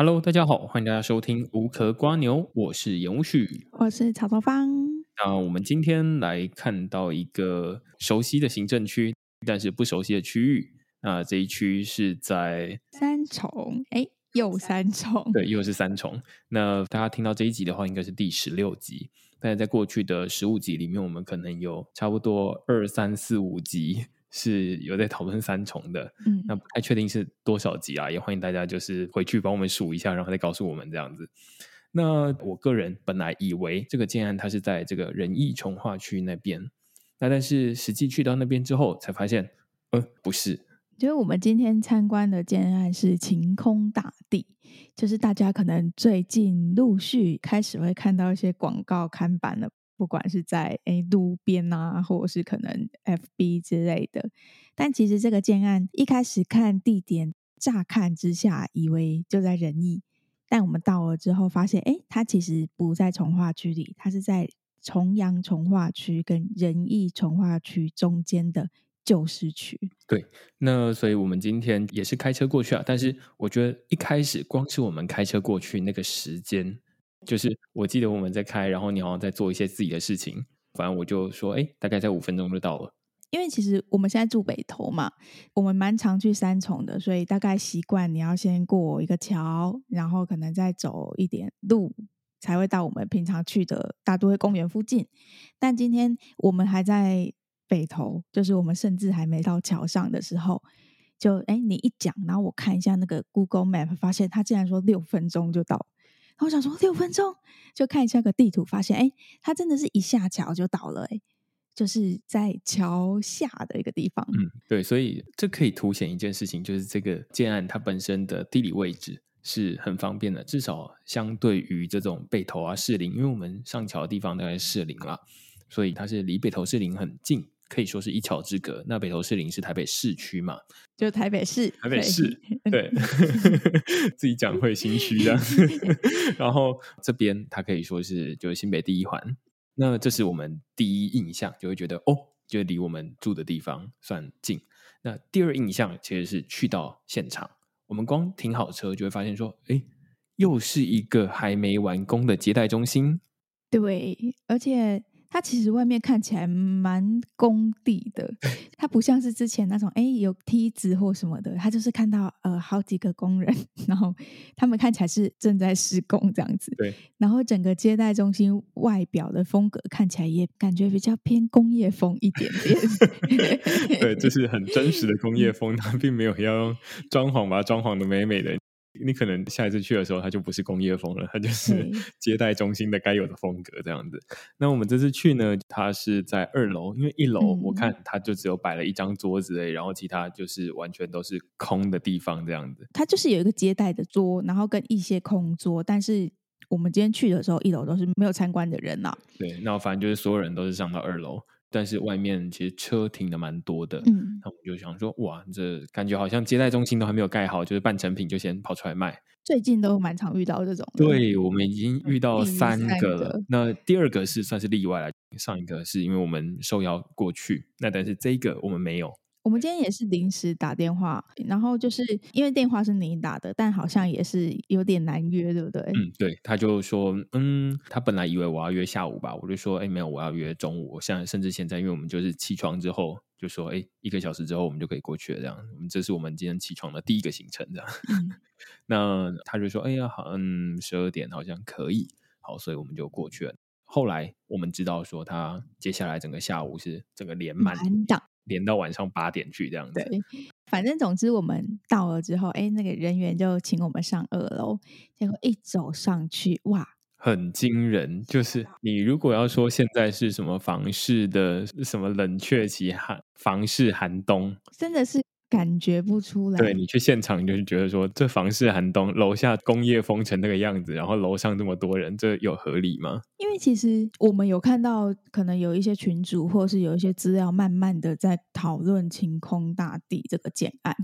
Hello，大家好，欢迎大家收听无壳瓜牛，我是严旭，我是草头芳。那我们今天来看到一个熟悉的行政区，但是不熟悉的区域。那这一区是在三重，哎，又三重，对，又是三重。那大家听到这一集的话，应该是第十六集。但是在过去的十五集里面，我们可能有差不多二三四五集。是有在讨论三重的，嗯，那不太确定是多少集啊，也欢迎大家就是回去帮我们数一下，然后再告诉我们这样子。那我个人本来以为这个建案它是在这个仁义重化区那边，那但是实际去到那边之后才发现，呃，不是。就是我们今天参观的建案是晴空大地，就是大家可能最近陆续开始会看到一些广告看板了。不管是在诶路边啊，或者是可能 FB 之类的，但其实这个建案一开始看地点，乍看之下以为就在仁义，但我们到了之后发现，诶，它其实不在从化区里，它是在重阳从化区跟仁义从化区中间的旧市区。对，那所以我们今天也是开车过去啊，但是我觉得一开始光是我们开车过去那个时间。就是我记得我们在开，然后你好像在做一些自己的事情，反正我就说，哎，大概在五分钟就到了。因为其实我们现在住北投嘛，我们蛮常去三重的，所以大概习惯你要先过一个桥，然后可能再走一点路，才会到我们平常去的大都会公园附近。但今天我们还在北投，就是我们甚至还没到桥上的时候，就哎，你一讲，然后我看一下那个 Google Map，发现他竟然说六分钟就到。我想说六分钟就看一下个地图，发现哎，它真的是一下桥就到了，哎，就是在桥下的一个地方。嗯，对，所以这可以凸显一件事情，就是这个建案它本身的地理位置是很方便的，至少相对于这种北投啊士林，因为我们上桥的地方大概是士林啦，所以它是离北投士林很近。可以说是一桥之隔。那北投士林是台北市区嘛？就台北市，台北市，对，自己讲会心虚这样。然后这边它可以说是就是新北第一环。那这是我们第一印象，就会觉得哦，就离我们住的地方算近。那第二印象其实是去到现场，我们光停好车就会发现说，哎，又是一个还没完工的接待中心。对，而且。它其实外面看起来蛮工地的，它不像是之前那种哎有梯子或什么的，它就是看到呃好几个工人，然后他们看起来是正在施工这样子。对，然后整个接待中心外表的风格看起来也感觉比较偏工业风一点点。对，就是很真实的工业风，它并没有要用装潢把它装潢的美美的。你可能下一次去的时候，它就不是工业风了，它就是 接待中心的该有的风格这样子。那我们这次去呢，它是在二楼，因为一楼我看它就只有摆了一张桌子，然后其他就是完全都是空的地方这样子。它就是有一个接待的桌，然后跟一些空桌，但是我们今天去的时候，一楼都是没有参观的人呐。对，那反正就是所有人都是上到二楼。但是外面其实车停的蛮多的，嗯，那我们就想说，哇，这感觉好像接待中心都还没有盖好，就是半成品就先跑出来卖。最近都蛮常遇到这种。对，我们已经遇到三个了，嗯，那第二个是算是例外了，上一个是因为我们受邀过去，那但是这个我们没有。我们今天也是临时打电话，然后就是因为电话是你打的，但好像也是有点难约，对不对？嗯，对，他就说，嗯，他本来以为我要约下午吧，我就说，哎，没有，我要约中午。我现在甚至现在，因为我们就是起床之后就说，哎，一个小时之后我们就可以过去了，这样。我们这是我们今天起床的第一个行程，这样。嗯、那他就说，哎呀，好，嗯，十二点好像可以，好，所以我们就过去了。后来我们知道说，他接下来整个下午是整个连满档。连到晚上八点去这样子。对，反正总之我们到了之后，哎，那个人员就请我们上二楼。结果一走上去，哇，很惊人！就是你如果要说现在是什么房市的什么冷却期寒，房市寒冬，真的是。感觉不出来，对，你去现场就是觉得说，这房市寒冬，楼下工业风成那个样子，然后楼上这么多人，这有合理吗？因为其实我们有看到，可能有一些群主，或是有一些资料，慢慢的在讨论晴空大地这个建案。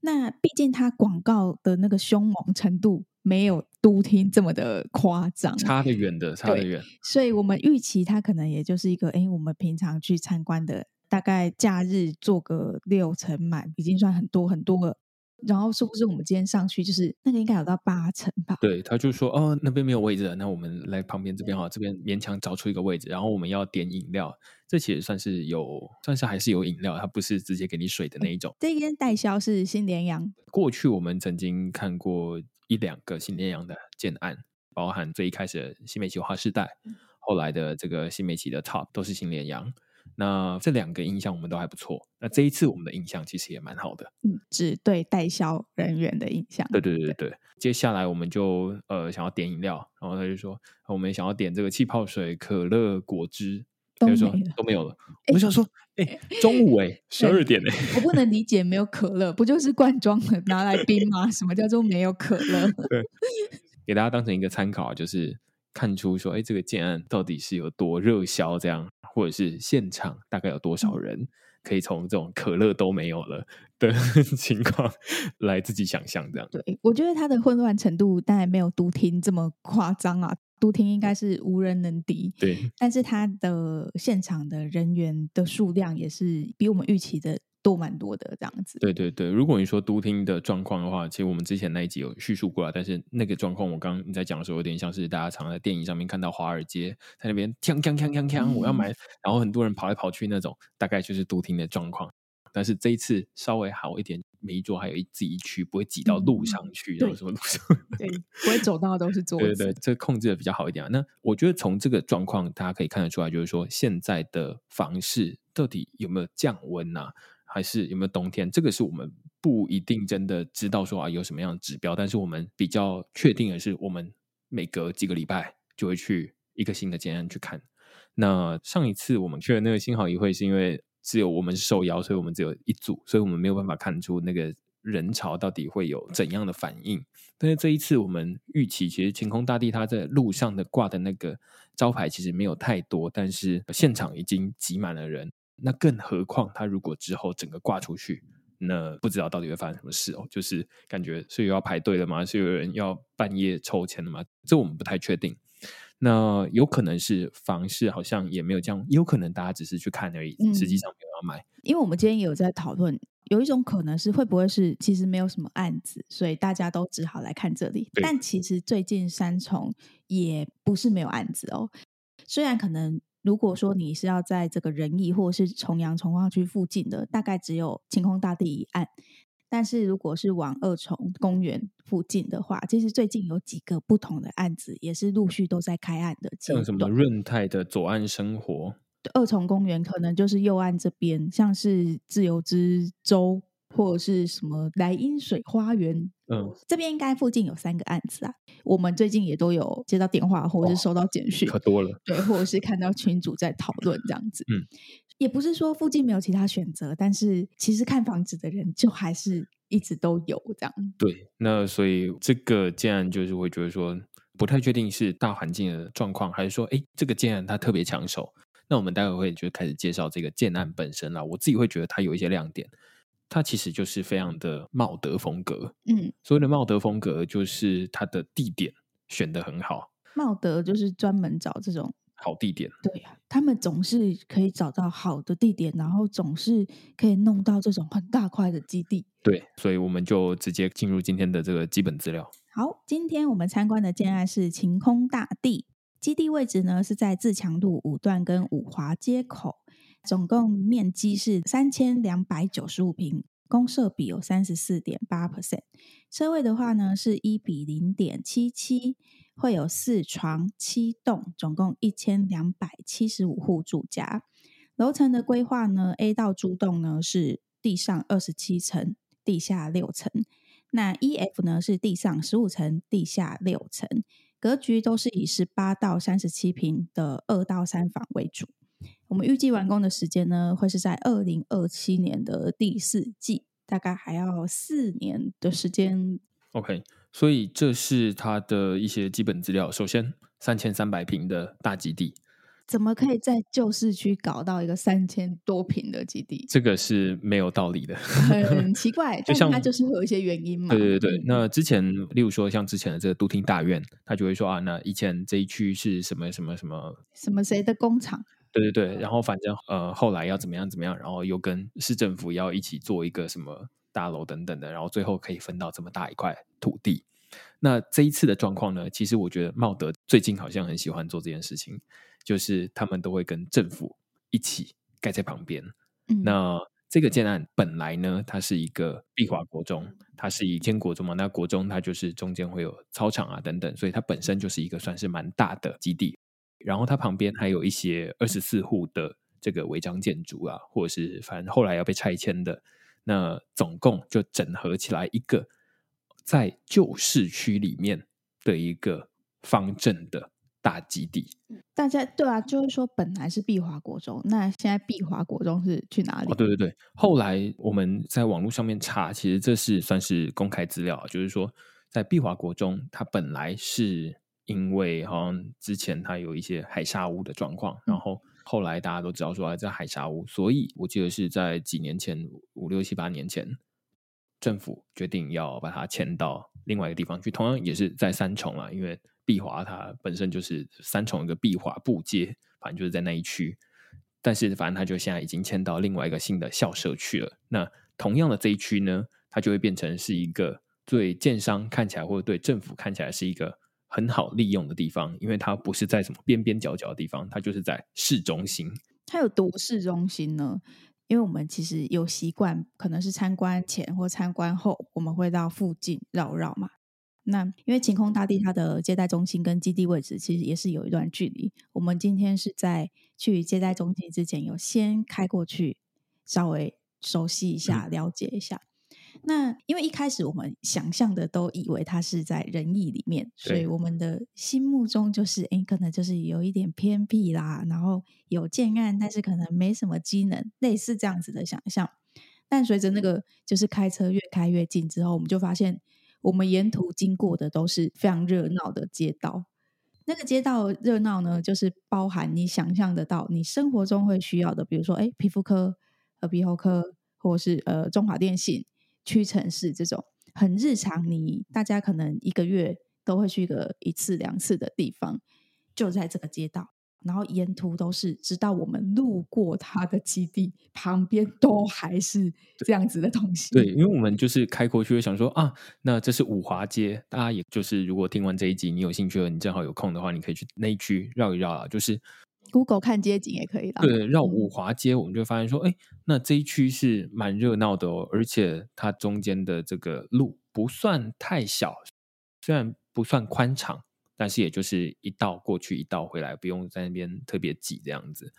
那毕竟它广告的那个凶猛程度，没有都厅这么的夸张，差得远的，差得远。所以我们预期它可能也就是一个，哎，我们平常去参观的。大概假日做个六成满，已经算很多很多了。然后是不是我们今天上去就是那个应该有到八成吧？对，他就说哦，那边没有位置，那我们来旁边这边哈，这边勉强找出一个位置，然后我们要点饮料，这其实算是有，算是还是有饮料，它不是直接给你水的那一种。这间代销是新联阳。过去我们曾经看过一两个新联阳的建案，包含最一开始的新美齐华世代，后来的这个新美企的 Top 都是新联阳。那这两个印象我们都还不错。那这一次我们的印象其实也蛮好的，嗯，只对代销人员的印象。对对对对对。接下来我们就呃想要点饮料，然后他就说我们想要点这个气泡水、可乐、果汁，都没说都没有了。欸、我想说，哎、欸，中午哎，十二点哎，我不能理解没有可乐，不就是罐装的拿来冰吗？什么叫做没有可乐？对，给大家当成一个参考，就是看出说，哎，这个建案到底是有多热销这样。或者是现场大概有多少人可以从这种可乐都没有了的 情况来自己想象这样？对，我觉得它的混乱程度当然没有都厅这么夸张啊，都厅应该是无人能敌。对，但是它的现场的人员的数量也是比我们预期的。多蛮多的这样子，对对对。如果你说都厅的状况的话，其实我们之前那一集有叙述过了。但是那个状况，我刚刚你在讲的时候，有点像是大家常在电影上面看到华尔街在那边锵锵锵锵锵，我要买，然后很多人跑来跑去那种，大概就是都厅的状况。但是这一次稍微好一点，每一桌还有一自己一区，不会挤到路上去，然后什么路上，对，不会走到都是 桌子。对对，这个控制的比较好一点。那我觉得从这个状况，大家可以看得出来，就是说现在的房市到底有没有降温呐、啊？还是有没有冬天？这个是我们不一定真的知道说啊有什么样的指标，但是我们比较确定的是，我们每隔几个礼拜就会去一个新的建案去看。那上一次我们去的那个新好一会，是因为只有我们是受邀，所以我们只有一组，所以我们没有办法看出那个人潮到底会有怎样的反应。但是这一次我们预期，其实晴空大地它在路上的挂的那个招牌其实没有太多，但是现场已经挤满了人。那更何况，他如果之后整个挂出去，那不知道到底会发生什么事哦。就是感觉是又要排队了吗？是有人要半夜抽签了吗？这我们不太确定。那有可能是房市好像也没有这样，有可能大家只是去看而已，实际上没有要买。嗯，因为我们今天也有在讨论，有一种可能是会不会是其实没有什么案子，所以大家都只好来看这里。但其实最近三重也不是没有案子哦，虽然可能。如果说你是要在这个仁义或者是重阳重化区附近的，大概只有晴空大地一案。但是如果是往二重公园附近的话，其实最近有几个不同的案子也是陆续都在开案的。像什么润泰的左岸生活，二重公园可能就是右岸这边，像是自由之洲。或者是什么莱茵水花园，嗯，这边应该附近有三个案子啊。我们最近也都有接到电话，或者是收到简讯，可多了。对，或者是看到群主在讨论这样子。嗯，也不是说附近没有其他选择，但是其实看房子的人就还是一直都有这样。对，那所以这个建案就是会觉得说，不太确定是大环境的状况，还是说，哎，这个建案它特别抢手。那我们待会会就开始介绍这个建案本身了。我自己会觉得它有一些亮点。它其实就是非常的茂德风格，嗯，所谓的茂德风格就是它的地点选得很好。茂德就是专门找这种好地点，对呀，他们总是可以找到好的地点，然后总是可以弄到这种很大块的基地。对，所以我们就直接进入今天的这个基本资料。好，今天我们参观的建案是晴空大地，基地位置呢是在自强路五段跟五华街口。总共面积是三千两百九十五平，公设比有三十四点八 percent，车位的话呢是一比零点七七，会有四床七栋，总共一千两百七十五户住家。楼层的规划呢，A 到 D 栋呢是地上二十七层，地下六层，那 E F 呢是地上十五层，地下六层，格局都是以十八到三十七平的二到三房为主。我们预计完工的时间呢，会是在二零二七年的第四季，大概还要四年的时间。OK，所以这是它的一些基本资料。首先，三千三百平的大基地，怎么可以在旧市区搞到一个三千多平的基地？这个是没有道理的，很 奇怪。就像它就是会有一些原因嘛。对对对，那之前，例如说像之前的这个都厅大院，他就会说啊，那以前这一区是什么什么什么什么谁的工厂？对对对，然后反正呃后来要怎么样怎么样，然后又跟市政府要一起做一个什么大楼等等的，然后最后可以分到这么大一块土地。那这一次的状况呢，其实我觉得茂德最近好像很喜欢做这件事情，就是他们都会跟政府一起盖在旁边。嗯、那这个建案本来呢，它是一个碧华国中，它是以间国中嘛。那国中它就是中间会有操场啊等等，所以它本身就是一个算是蛮大的基地。然后它旁边还有一些二十四户的这个违章建筑啊，或者是反正后来要被拆迁的，那总共就整合起来一个在旧市区里面的一个方正的。大基地，大家对啊，就是说本来是碧华国中，那现在碧华国中是去哪里？哦，对对对，后来我们在网络上面查，其实这是算是公开资料，就是说在碧华国中，它本来是因为好像之前它有一些海沙屋的状况，嗯、然后后来大家都知道说在海沙屋，所以我记得是在几年前，五六七八年前，政府决定要把它迁到另外一个地方去，同样也是在三重啊，因为。碧华它本身就是三重一个碧华布街，反正就是在那一区。但是反正它就现在已经迁到另外一个新的校舍去了。那同样的这一区呢，它就会变成是一个对建商看起来或者对政府看起来是一个很好利用的地方，因为它不是在什么边边角角的地方，它就是在市中心。它有多市中心呢？因为我们其实有习惯，可能是参观前或参观后，我们会到附近绕绕嘛。那因为晴空大地它的接待中心跟基地位置其实也是有一段距离。我们今天是在去接待中心之前，有先开过去，稍微熟悉一下，了解一下。嗯、那因为一开始我们想象的都以为它是在仁义里面，所以我们的心目中就是，哎，可能就是有一点偏僻啦，然后有建案，但是可能没什么机能，类似这样子的想象。但随着那个就是开车越开越近之后，我们就发现。我们沿途经过的都是非常热闹的街道，那个街道热闹呢，就是包含你想象得到你生活中会需要的，比如说，哎，皮肤科、耳鼻喉科，或是呃中华电信、屈臣氏这种很日常，你大家可能一个月都会去个一次两次的地方，就在这个街道。然后沿途都是，直到我们路过它的基地旁边，都还是这样子的东西。对，因为我们就是开过去，会想说啊，那这是五华街。大家也就是，如果听完这一集，你有兴趣了，你正好有空的话，你可以去那一区绕一绕啊。就是 Google 看街景也可以啦。对，绕五华街，我们就发现说，哎、嗯，那这一区是蛮热闹的哦，而且它中间的这个路不算太小，虽然不算宽敞。但是也就是一道过去一道回来，不用在那边特别挤这样子。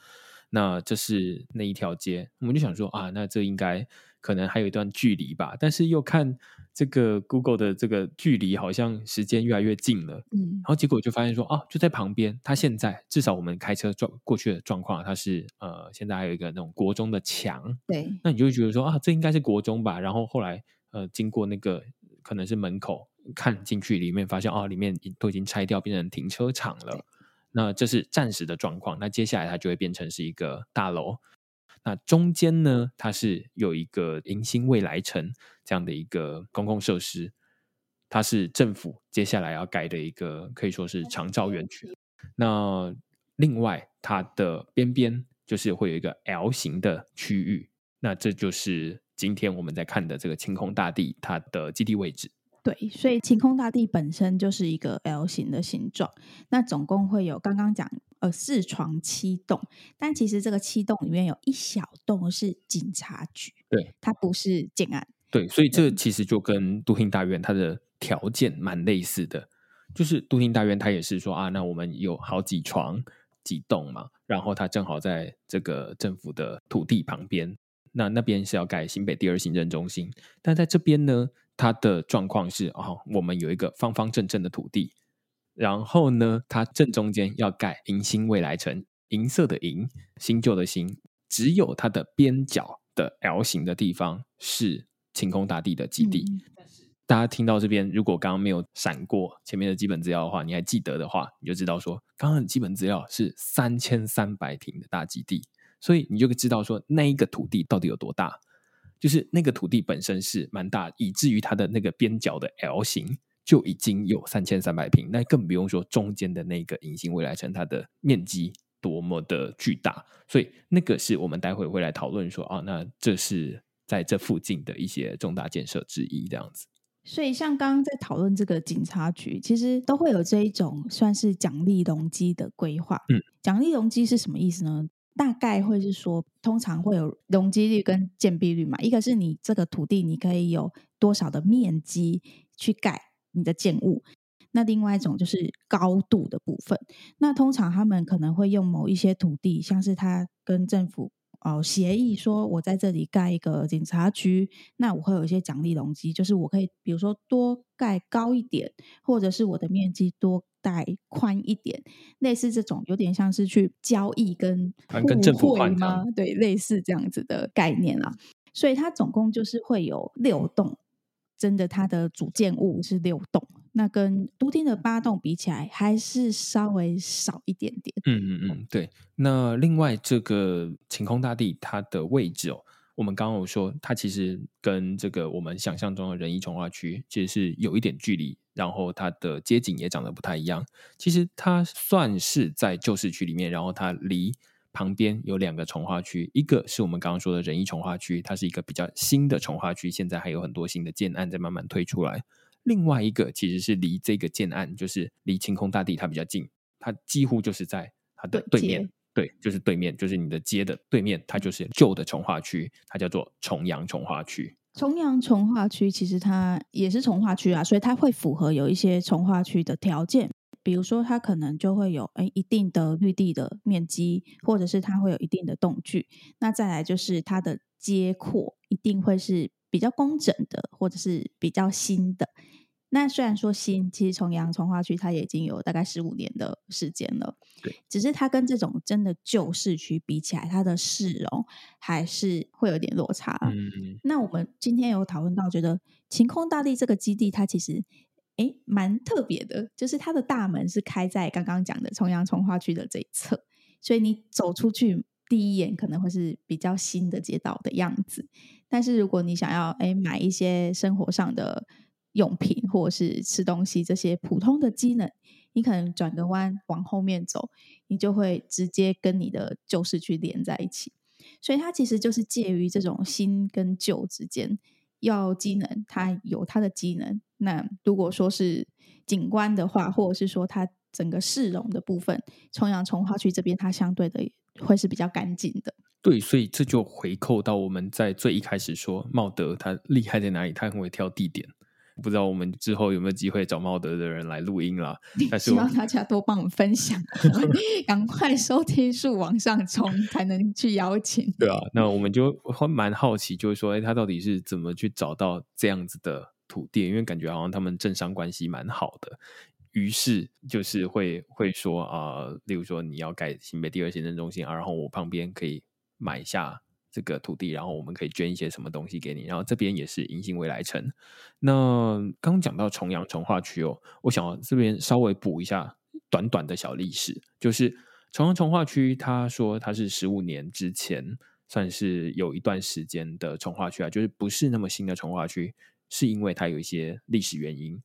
那这是那一条街，我们就想说啊，那这应该可能还有一段距离吧。但是又看这个 Google 的这个距离，好像时间越来越近了。嗯，然后结果就发现说啊，就在旁边。它现在至少我们开车撞过去的状况，它是呃，现在还有一个那种国中的墙。对，那你就会觉得说啊，这应该是国中吧。然后后来呃，经过那个可能是门口。看进去里面，发现哦，里面都已经拆掉，变成停车场了。那这是暂时的状况。那接下来它就会变成是一个大楼。那中间呢，它是有一个迎新未来城这样的一个公共设施，它是政府接下来要盖的一个可以说是长照园区。那另外它的边边就是会有一个 L 型的区域。那这就是今天我们在看的这个晴空大地它的基地位置。对，所以晴空大地本身就是一个 L 型的形状。那总共会有刚刚讲呃四床七栋，但其实这个七栋里面有一小栋是警察局，对，它不是建案。对，所以这其实就跟都厅大院它的条件蛮类似的，就是都厅大院它也是说啊，那我们有好几床几栋嘛，然后它正好在这个政府的土地旁边，那那边是要盖新北第二行政中心，但在这边呢。它的状况是哦，我们有一个方方正正的土地，然后呢，它正中间要盖迎新未来城，银色的银，新旧的新，只有它的边角的 L 型的地方是晴空大地的基地。嗯、大家听到这边，如果刚刚没有闪过前面的基本资料的话，你还记得的话，你就知道说，刚刚的基本资料是三千三百平的大基地，所以你就知道说那一个土地到底有多大。就是那个土地本身是蛮大，以至于它的那个边角的 L 型就已经有三千三百平，那更不用说中间的那个隐形未来城，它的面积多么的巨大。所以那个是我们待会会来讨论说啊，那这是在这附近的一些重大建设之一，这样子。所以，像刚刚在讨论这个警察局，其实都会有这一种算是奖励容积的规划。嗯，奖励容积是什么意思呢？大概会是说，通常会有容积率跟建蔽率嘛。一个是你这个土地你可以有多少的面积去盖你的建物，那另外一种就是高度的部分。那通常他们可能会用某一些土地，像是他跟政府。哦，协议说，我在这里盖一个警察局，那我会有一些奖励容积，就是我可以，比如说多盖高一点，或者是我的面积多盖宽一点，类似这种，有点像是去交易跟跟政府换吗？对，类似这样子的概念啊。所以它总共就是会有六栋，真的，它的主建物是六栋。那跟都厅的八栋比起来，还是稍微少一点点。嗯嗯嗯，对。那另外这个晴空大地它的位置哦，我们刚刚有说，它其实跟这个我们想象中的仁义重化区其实是有一点距离，然后它的街景也长得不太一样。其实它算是在旧市区里面，然后它离旁边有两个从化区，一个是我们刚刚说的仁义从化区，它是一个比较新的从化区，现在还有很多新的建案在慢慢推出来。另外一个其实是离这个建案，就是离晴空大地它比较近，它几乎就是在它的对面，对，对，就是对面，就是你的街的对面，它就是旧的从化区，它叫做重阳从化区。重阳从化区其实它也是从化区啊，所以它会符合有一些从化区的条件，比如说它可能就会有诶一定的绿地的面积，或者是它会有一定的栋距，那再来就是它的街廓一定会是比较工整的，或者是比较新的。那虽然说新，其实重阳重划区它也已经有大概十五年的时间了，对，只是它跟这种真的旧市区比起来，它的市容还是会有点落差。嗯，那我们今天有讨论到，觉得晴空大地这个基地，它其实诶蛮特别的，就是它的大门是开在刚刚讲的重阳从化区的这一侧，所以你走出去第一眼可能会是比较新的街道的样子，但是如果你想要诶买一些生活上的。用品或者是吃东西这些普通的机能，你可能转个弯往后面走，你就会直接跟你的旧市区连在一起。所以它其实就是介于这种新跟旧之间。要机能，它有它的机能。那如果说是景观的话，或者是说它整个市容的部分，重阳重化区这边它相对的会是比较干净的。对，所以这就回扣到我们在最一开始说茂德它厉害在哪里，它很会挑地点。不知道我们之后有没有机会找茂德的人来录音啦？但是希望大家多帮我们分享，赶快收听数往上冲，才能去邀请。对啊，那我们就会蛮好奇，就是说，哎，他到底是怎么去找到这样子的土地？因为感觉好像他们政商关系蛮好的，于是就是会会说啊、呃，例如说你要盖新北第二行政中心啊，然后我旁边可以买下。这个土地，然后我们可以捐一些什么东西给你，然后这边也是迎新未来城。那刚讲到重阳重化区哦，我想要这边稍微补一下短短的小历史，就是重阳重化区，他说他是十五年之前算是有一段时间的重化区啊，就是不是那么新的重化区，是因为它有一些历史原因。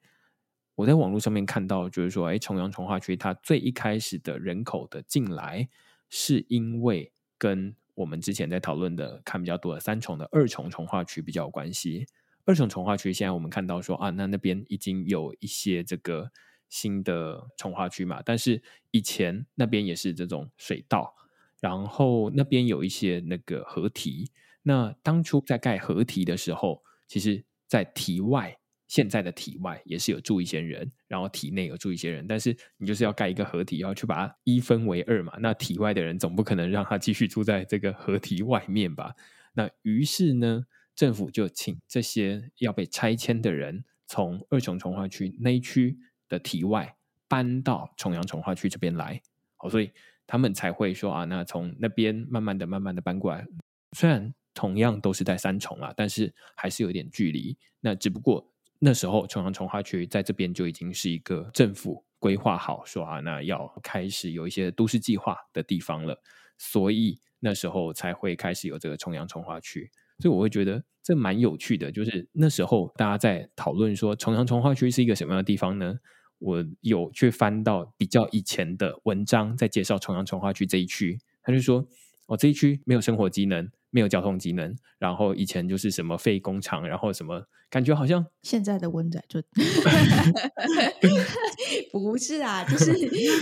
我在网络上面看到，就是说，哎，重阳重化区它最一开始的人口的进来，是因为跟我们之前在讨论的看比较多的三重的二重重化区比较有关系。二重重化区现在我们看到说啊，那那边已经有一些这个新的重化区嘛，但是以前那边也是这种水道，然后那边有一些那个河堤。那当初在盖河堤的时候，其实在堤外。现在的体外也是有住一些人，然后体内有住一些人，但是你就是要盖一个合体，要去把它一分为二嘛。那体外的人总不可能让他继续住在这个合体外面吧？那于是呢，政府就请这些要被拆迁的人从二重重化区那一区的体外搬到重阳重化区这边来。好，所以他们才会说啊，那从那边慢慢的、慢慢的搬过来。虽然同样都是在三重啊，但是还是有点距离。那只不过。那时候，重阳重划区在这边就已经是一个政府规划好说啊，那要开始有一些都市计划的地方了，所以那时候才会开始有这个重阳重划区。所以我会觉得这蛮有趣的，就是那时候大家在讨论说重阳重划区是一个什么样的地方呢？我有去翻到比较以前的文章，在介绍重阳重划区这一区，他就说哦，这一区没有生活机能，没有交通机能，然后以前就是什么废工厂，然后什么感觉好像现在的温仔就 不是啊，就是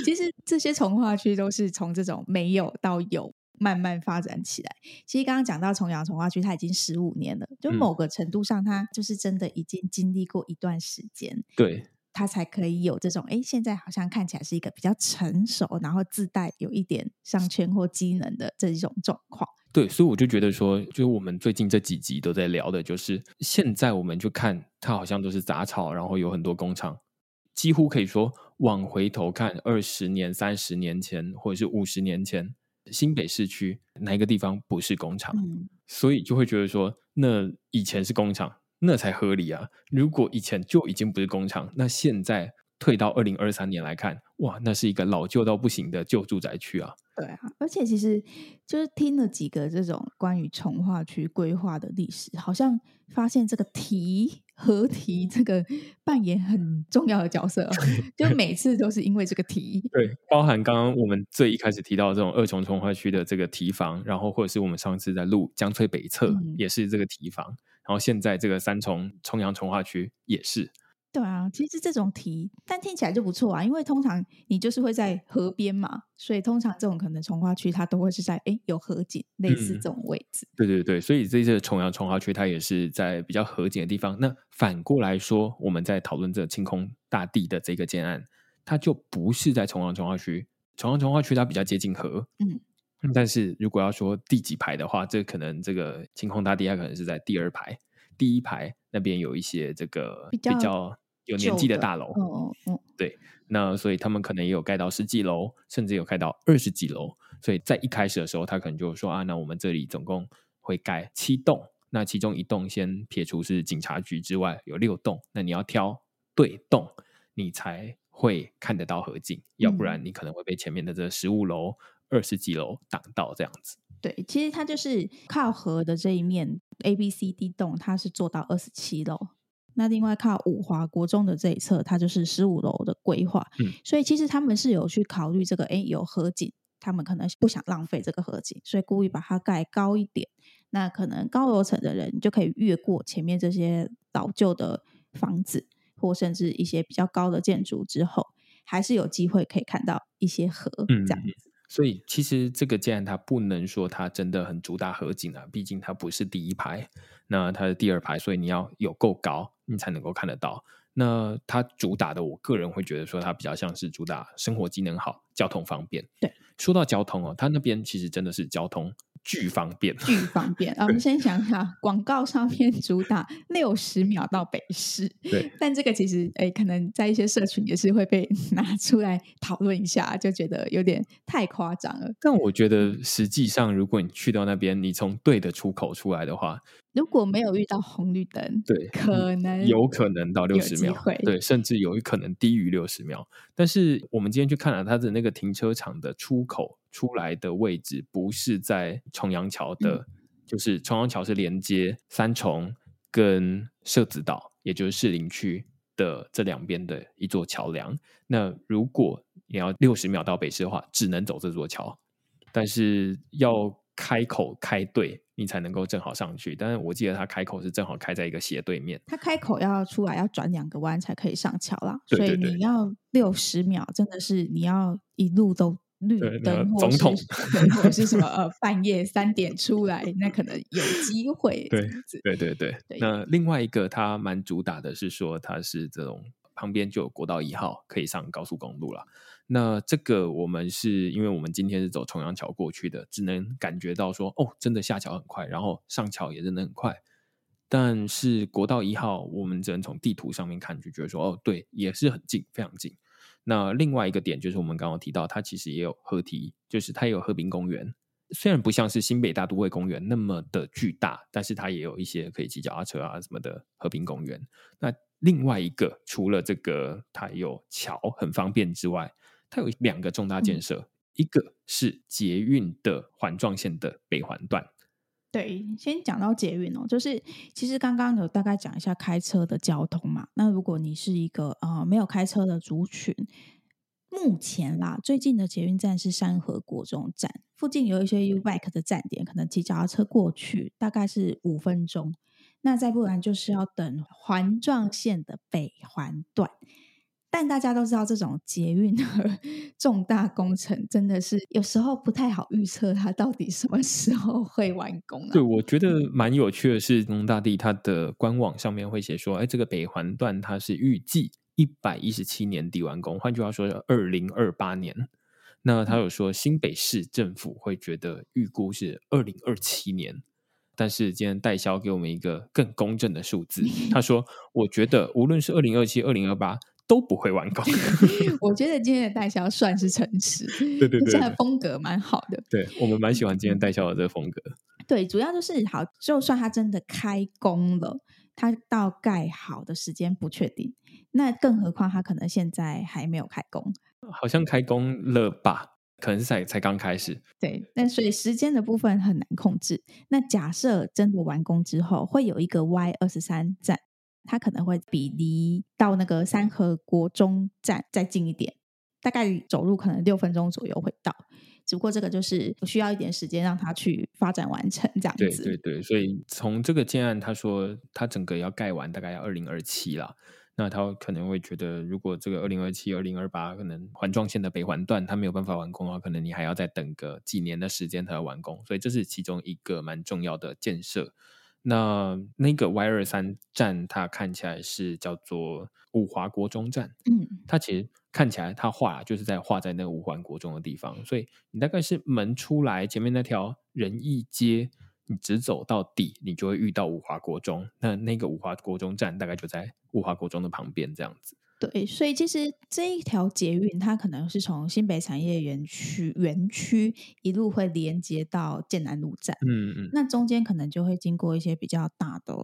其实这些从化区都是从这种没有到有慢慢发展起来。其实刚刚讲到重阳从化区，它已经十五年了，就某个程度上，它就是真的已经经历过一段时间。对。它才可以有这种哎，现在好像看起来是一个比较成熟，然后自带有一点商圈或机能的这种状况。对，所以我就觉得说，就是我们最近这几集都在聊的，就是现在我们就看它好像都是杂草，然后有很多工厂，几乎可以说往回头看二十年、三十年前，或者是五十年前，新北市区哪一个地方不是工厂？嗯，所以就会觉得说，那以前是工厂。那才合理啊！如果以前就已经不是工厂，那现在退到二零二三年来看，哇，那是一个老旧到不行的旧住宅区啊！对啊，而且其实就是听了几个这种关于从化区规划的历史，好像发现这个提”和“提这个扮演很重要的角色，就每次都是因为这个提。对，包含刚刚我们最一开始提到这种二重重化区的这个提防，然后或者是我们上次在录江翠北侧、嗯、也是这个提防。然后现在这个三重重阳重化区也是，对啊，其实这种题，但听起来就不错啊，因为通常你就是会在河边嘛，所以通常这种可能从化区它都会是在哎有河景类似这种位置。嗯、对对对，所以这些重阳重化区它也是在比较河景的地方。那反过来说，我们在讨论这清空大地的这个建案，它就不是在重阳重化区，重阳重化区它比较接近河，嗯。但是如果要说第几排的话，这可能这个清空大地，它可能是在第二排，第一排那边有一些这个比较有年纪的大楼，嗯嗯，对，那所以他们可能也有盖到十几楼，甚至有盖到二十几楼。所以在一开始的时候，他可能就说啊，那我们这里总共会盖七栋，那其中一栋先撇除是警察局之外，有六栋，那你要挑对栋，你才会看得到河景，嗯，要不然你可能会被前面的这十五楼。二十几楼挡到这样子，对，其实它就是靠河的这一面 A、B、C、D 栋，它是做到二十七楼。那另外靠五华国中的这一侧，它就是十五楼的规划。嗯，所以其实他们是有去考虑这个，哎，有河景，他们可能不想浪费这个河景，所以故意把它盖高一点。那可能高楼层的人就可以越过前面这些老旧的房子，或甚至一些比较高的建筑之后，还是有机会可以看到一些河这样子。嗯所以其实这个既然它不能说它真的很主打河景啊，毕竟它不是第一排，那它是第二排，所以你要有够高，你才能够看得到。那它主打的，我个人会觉得说它比较像是主打生活机能好，交通方便。对，说到交通哦，它那边其实真的是交通。巨方便，巨方便。啊，我们先想一下，广告上面主打六十秒到北市，对。但这个其实，哎，可能在一些社群也是会被 拿出来讨论一下，就觉得有点太夸张了。但我觉得，实际上，如果你去到那边，你从对的出口出来的话。如果没有遇到红绿灯，对，可能有可能到六十秒，对，甚至有可能低于六十秒。但是我们今天去看了它的那个停车场的出口出来的位置，不是在重阳桥的，嗯、就是重阳桥是连接三重跟社子岛，也就是士林区的这两边的一座桥梁。那如果你要六十秒到北市的话，只能走这座桥，但是要开口开对。你才能够正好上去，但是我记得他开口是正好开在一个斜对面。他开口要出来要转两个弯才可以上桥啦，对对对，所以你要六十秒，真的是你要一路都绿灯，总统或者是什么呃半夜三点出来，那可能有机会。对对对对，对。那另外一个它蛮主打的是说，它是这种旁边就有国道一号可以上高速公路了。那这个我们是因为我们今天是走重阳桥过去的，只能感觉到说，哦，真的下桥很快，然后上桥也真的很快。但是国道一号，我们只能从地图上面看，就觉得说，哦，对，也是很近，非常近。那另外一个点就是我们刚刚提到，它其实也有河堤，就是它也有河滨公园，虽然不像是新北大都会公园那么的巨大，但是它也有一些可以骑脚踏车啊什么的和平公园。那另外一个，除了这个它有桥很方便之外，它有两个重大建设，嗯，一个是捷运的环状线的北环段。对，先讲到捷运哦，就是其实刚刚有大概讲一下开车的交通嘛。那如果你是一个呃没有开车的族群，目前啦，最近的捷运站是山河国中站，附近有一些 U-Bike 的站点，可能骑脚踏车过去大概是五分钟。那再不然就是要等环状线的北环段。但大家都知道，这种捷运的 重大工程真的是有时候不太好预测，它到底什么时候会完工啊？对，我觉得蛮有趣的是，东大地它的官网上面会写说，哎，这个北环段它是预计一百一十七年底完工，换句话说，二零二八年。那他有说，新北市政府会觉得预估是二零二七年，但是今天代销给我们一个更公正的数字，他说，我觉得无论是二零二七、二零二八。都不会完工。我觉得今天的代销算是诚实，对对对，现在风格蛮好的。对，我们蛮喜欢今天代销的这个风格。对，主要就是好，就算它真的开工了，它到盖好的时间不确定。那更何况它可能现在还没有开工，好像开工了吧？可能是才才刚开始。对，那所以时间的部分很难控制。那假设真的完工之后，会有一个 Y 二十三站。它可能会比离到那个三河国中站再近一点，大概走路可能六分钟左右会到。只不过这个就是需要一点时间让它去发展完成这样子。对对对，所以从这个建案，他说他整个要盖完大概要二零二七了。那他可能会觉得，如果这个二零二七、二零二八可能环状线的北环段它没有办法完工的话，可能你还要再等个几年的时间才要完工。所以这是其中一个蛮重要的建设。那那个 Y 二三站，它看起来是叫做五华国中站。嗯，它其实看起来，它画就是在画在那个五环国中的地方，所以你大概是门出来前面那条仁义街，你直走到底，你就会遇到五华国中。那那个五华国中站，大概就在五华国中的旁边，这样子。对，所以其实这一条捷运，它可能是从新北产业园区园区一路会连接到剑南路站，嗯嗯，那中间可能就会经过一些比较大的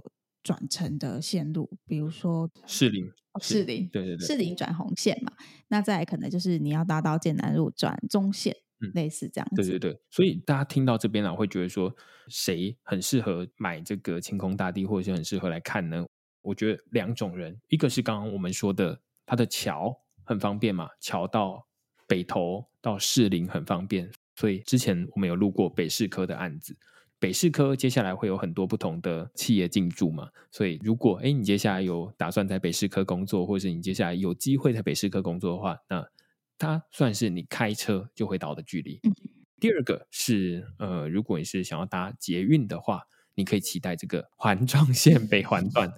转乘的线路，比如说士林，士林，对对对，士林转红线嘛，那再来可能就是你要搭到剑南路转中线，嗯，类似这样子，对对对，所以大家听到这边了，会觉得说谁很适合买这个晴空大地，或者是很适合来看呢？我觉得两种人，一个是刚刚我们说的。它的桥很方便嘛，桥到北投到士林很方便，所以之前我们有录过北市科的案子。北市科接下来会有很多不同的企业进驻嘛，所以如果诶你接下来有打算在北市科工作，或者是你接下来有机会在北市科工作的话，那它算是你开车就会到的距离。嗯、第二个是呃，如果你是想要搭捷运的话，你可以期待这个环状线北环段。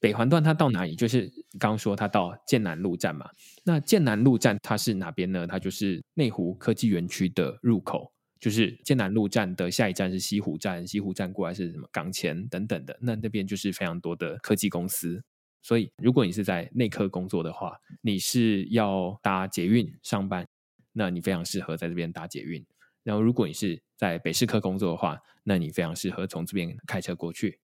北环段它到哪里？就是刚刚说它到剑南路站嘛。那剑南路站它是哪边呢？它就是内湖科技园区的入口。就是剑南路站的下一站是西湖站，西湖站过来是什么港前等等的。那那边就是非常多的科技公司。所以如果你是在内科工作的话，你是要搭捷运上班，那你非常适合在这边搭捷运。然后如果你是在北市科工作的话，那你非常适合从这边开车过去。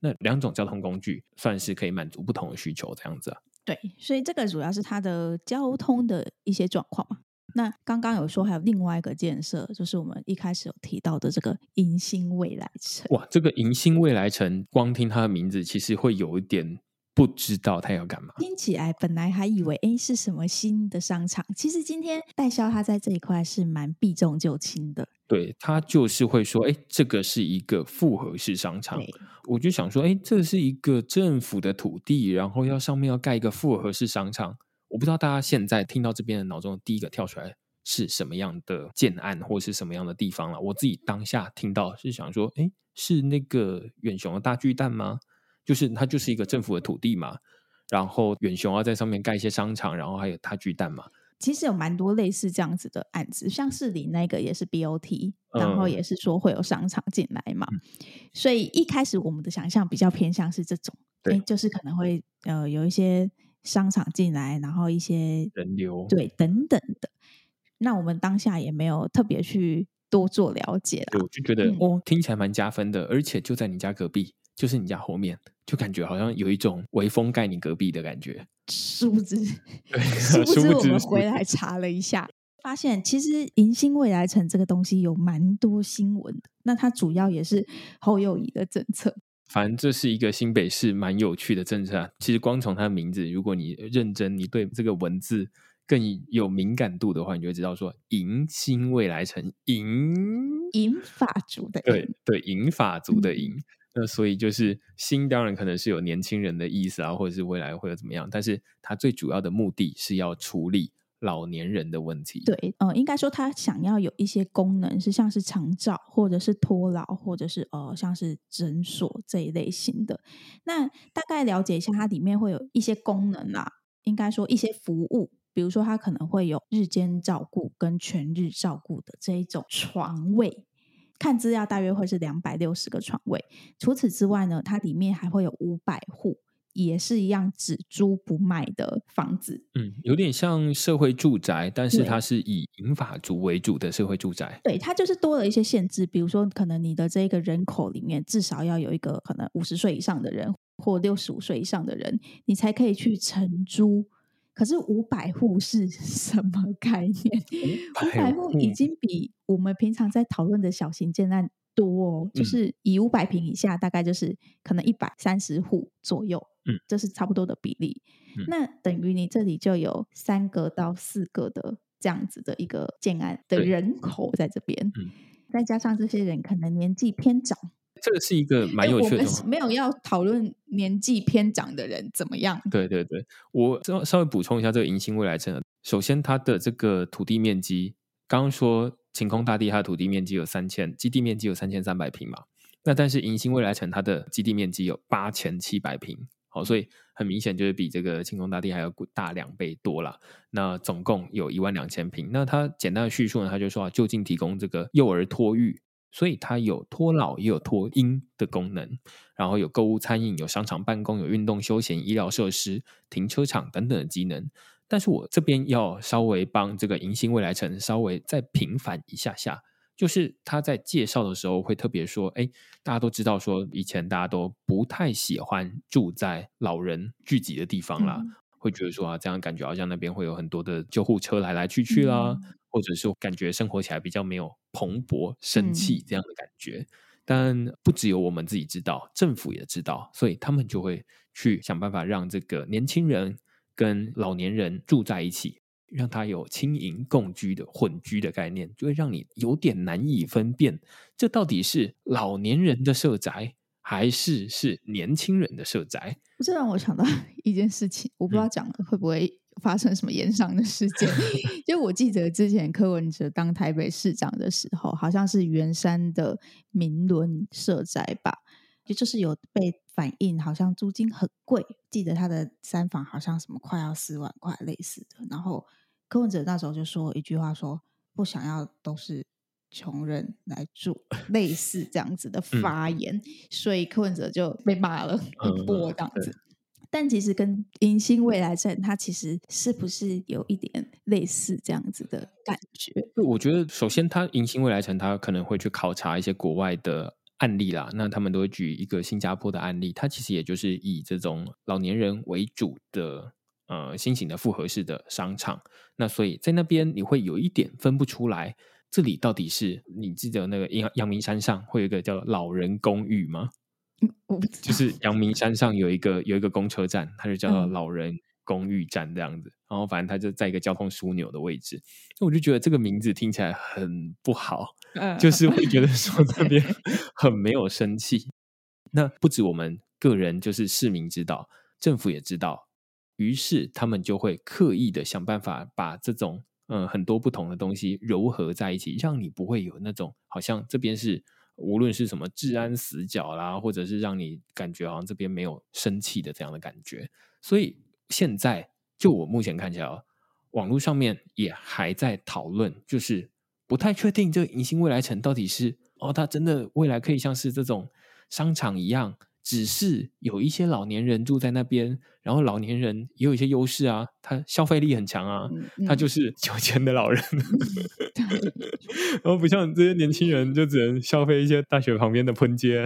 那两种交通工具算是可以满足不同的需求，这样子啊？对，所以这个主要是它的交通的一些状况嘛。那刚刚有说还有另外一个建设，就是我们一开始有提到的这个迎新未来城。哇，这个迎新未来城，光听它的名字，其实会有一点。不知道他要干嘛？听起来本来还以为哎是什么新的商场，其实今天代销他在这一块是蛮避重就轻的。对，他就是会说，哎，这个是一个复合式商场。我就想说，哎，这是一个政府的土地，然后要上面要盖一个复合式商场。我不知道大家现在听到这边的脑中第一个跳出来是什么样的建案，或是什么样的地方了。我自己当下听到是想说，哎，是那个远雄的大巨蛋吗？就是它就是一个政府的土地嘛，然后远雄要在上面盖一些商场，然后还有大巨蛋嘛。其实有蛮多类似这样子的案子，像市里那个也是 BOT，然后也是说会有商场进来嘛。嗯、所以一开始我们的想象比较偏向是这种，对，就是可能会呃有一些商场进来，然后一些人流，对，等等的。那我们当下也没有特别去多做了解了，我就觉得、嗯、哦，听起来蛮加分的，而且就在你家隔壁。就是你家后面，就感觉好像有一种微风盖你隔壁的感觉。殊不知，殊不知我们回来查了一下，发现其实迎新未来城这个东西有蛮多新闻的。那它主要也是侯友宜的政策。反正这是一个新北市蛮有趣的政策啊。其实光从它的名字，如果你认真，你对这个文字更有敏感度的话，你就会知道说迎新未来城，银银发族的对对，银发族的银。嗯、那所以就是新，当然可能是有年轻人的意思啊，或者是未来会有怎么样，但是它最主要的目的是要处理老年人的问题。对，呃，应该说他想要有一些功能，是像是长照，或者是托老，或者是呃，像是诊所这一类型的。那大概了解一下，它里面会有一些功能啦，应该说一些服务。比如说，它可能会有日间照顾跟全日照顾的这一种床位，看资料大约会是两百六十个床位。除此之外呢，它里面还会有五百户，也是一样只租不卖的房子。嗯，有点像社会住宅，但是它是以银法族为主的社会住宅。对，它就是多了一些限制，比如说，可能你的这个人口里面至少要有一个可能五十岁以上的人，或六十五岁以上的人，你才可以去承租。可是五百户是什么概念？五百户已经比我们平常在讨论的小型建案多哦，就是以五百平以下，大概就是可能一百三十户左右，嗯，这是差不多的比例。嗯、那等于你这里就有三个到四个的这样子的一个建案的人口在这边，嗯、再加上这些人可能年纪偏长。这个是一个蛮有趣的，没有要讨论年纪偏长的人怎么样。对对对，我稍稍微补充一下这个迎新未来城。首先，它的这个土地面积，刚刚说晴空大地它的土地面积有三千，基地面积有三千三百平嘛。那但是迎新未来城它的基地面积有八千七百平，好，所以很明显就是比这个晴空大地还要大两倍多了。那总共有一万两千平。那它简单的叙述呢，他就说啊，就近提供这个幼儿托育。所以它有托老也有托婴的功能，然后有购物、餐饮、有商场办公、有运动休闲、医疗设施、停车场等等的机能。但是我这边要稍微帮这个迎新未来城稍微再平反一下下，就是他在介绍的时候会特别说：“哎，大家都知道说以前大家都不太喜欢住在老人聚集的地方啦，嗯、会觉得说啊，这样感觉好像那边会有很多的救护车来来去去啦。嗯”或者是感觉生活起来比较没有蓬勃生气这样的感觉，嗯、但不只有我们自己知道，政府也知道，所以他们就会去想办法让这个年轻人跟老年人住在一起，让他有轻盈共居的混居的概念，就会让你有点难以分辨，这到底是老年人的社宅还是是年轻人的社宅？这让我想到一件事情，我不知道讲了会不会。发生什么炎上的事件？就我记得之前柯文哲当台北市长的时候，好像是圆山的明伦社宅吧，也就是有被反映好像租金很贵，记得他的三房好像什么快要四万块类似的。然后柯文哲那时候就说一句话说，不想要都是穷人来住，类似这样子的发言，嗯、所以柯文哲就被骂了一波这样子。嗯但其实跟迎新未来城，它其实是不是有一点类似这样子的感觉？我觉得，首先，它迎新未来城，它可能会去考察一些国外的案例啦。那他们都会举一个新加坡的案例，它其实也就是以这种老年人为主的呃新型的复合式的商场。那所以在那边，你会有一点分不出来，这里到底是你记得那个阳阳明山上会有一个叫老人公寓吗？就是阳明山上有一个有一个公车站，它就叫做老人公寓站这样子。嗯、然后反正它就在一个交通枢纽的位置，我就觉得这个名字听起来很不好，嗯、就是会觉得说那边 很没有生气。那不止我们个人，就是市民知道，政府也知道，于是他们就会刻意的想办法把这种嗯很多不同的东西糅合在一起，让你不会有那种好像这边是。无论是什么治安死角啦，或者是让你感觉好像这边没有生气的这样的感觉，所以现在就我目前看起来，网络上面也还在讨论，就是不太确定这个迎新未来城到底是哦，它真的未来可以像是这种商场一样。只是有一些老年人住在那边，然后老年人也有一些优势啊，他消费力很强啊，嗯嗯、他就是有钱的老人，然后不像这些年轻人就只能消费一些大学旁边的喷街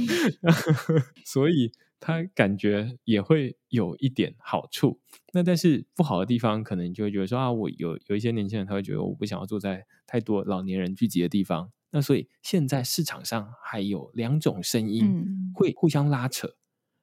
所以他感觉也会有一点好处。那但是不好的地方，可能就会觉得说啊，我有有一些年轻人他会觉得我不想要住在太多老年人聚集的地方。那所以现在市场上还有两种声音会互相拉扯。嗯、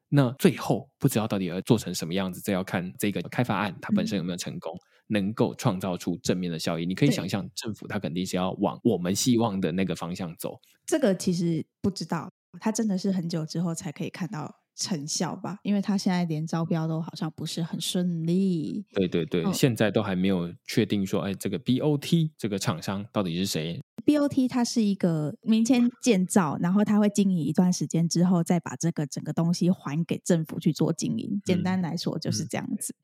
那最后不知道到底要做成什么样子，这要看这个开发案它本身有没有成功，嗯、能够创造出正面的效益。你可以想象，政府它肯定是要往我们希望的那个方向走。这个其实不知道，它真的是很久之后才可以看到成效吧？因为他现在连招标都好像不是很顺利。对对对，哦、现在都还没有确定说，哎，这个 BOT 这个厂商到底是谁？BOT 它是一个民间建造，然后它会经营一段时间之后，再把这个整个东西还给政府去做经营。简单来说就是这样子。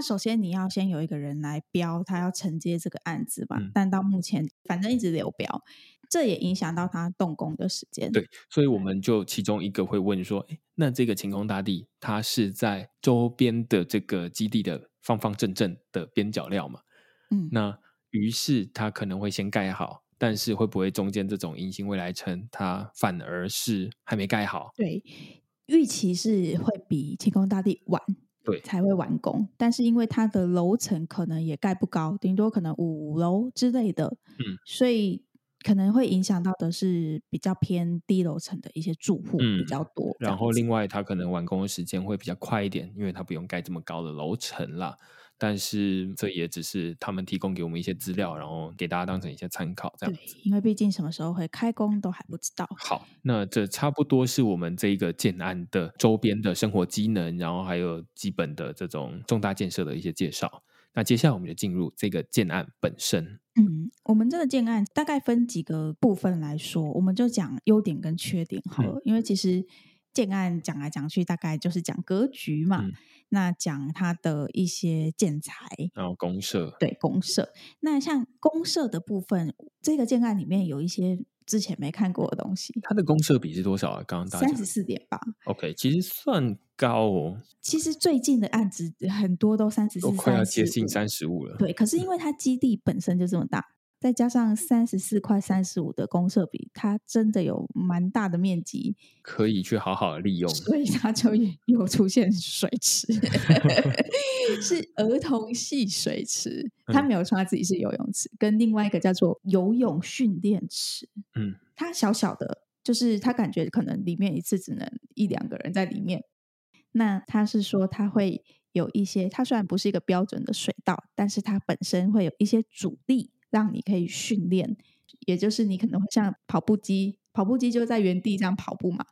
首先你要先有一个人来标，他要承接这个案子吧。嗯、但到目前反正一直流标，这也影响到他动工的时间。对，所以我们就其中一个会问说，哎那这个晴空大地，它是在周边的这个基地的方方正正的边角料嘛？嗯，那于是他可能会先盖好。但是会不会中间这种隐形未来城，它反而是还没盖好？对，预期是会比晴空大地晚，对，才会完工。但是因为它的楼层可能也盖不高，顶多可能五楼之类的，嗯，所以可能会影响到的是比较偏低楼层的一些住户比较多。嗯，然后另外它可能完工的时间会比较快一点，因为它不用盖这么高的楼层啦。但是这也只是他们提供给我们一些资料，然后给大家当成一些参考，这样子。因为毕竟什么时候会开工都还不知道。好，那这差不多是我们这一个建案的周边的生活机能，然后还有基本的这种重大建设的一些介绍。那接下来我们就进入这个建案本身。嗯，我们这个建案大概分几个部分来说，我们就讲优点跟缺点好了，嗯，因为其实。建案讲来讲去，大概就是讲格局嘛。嗯、那讲它的一些建材，然后公社，对公社。那像公社的部分，这个建案里面有一些之前没看过的东西。它的公设比是多少啊？刚刚三十四点八。OK，其实算高哦。其实最近的案子很多都三十四，都快要接近三十五了。对，可是因为它基地本身就这么大。再加上三十四块三十五的公设比，它真的有蛮大的面积，可以去好好的利用，所以它就有出现水池，是儿童戏水池，他没有说他自己是游泳池，跟另外一个叫做游泳训练池，嗯，它小小的，就是他感觉可能里面一次只能一两个人在里面，那他是说他会有一些，它虽然不是一个标准的水道，但是它本身会有一些阻力。让你可以训练，也就是你可能会像跑步机，跑步机就在原地这样跑步嘛。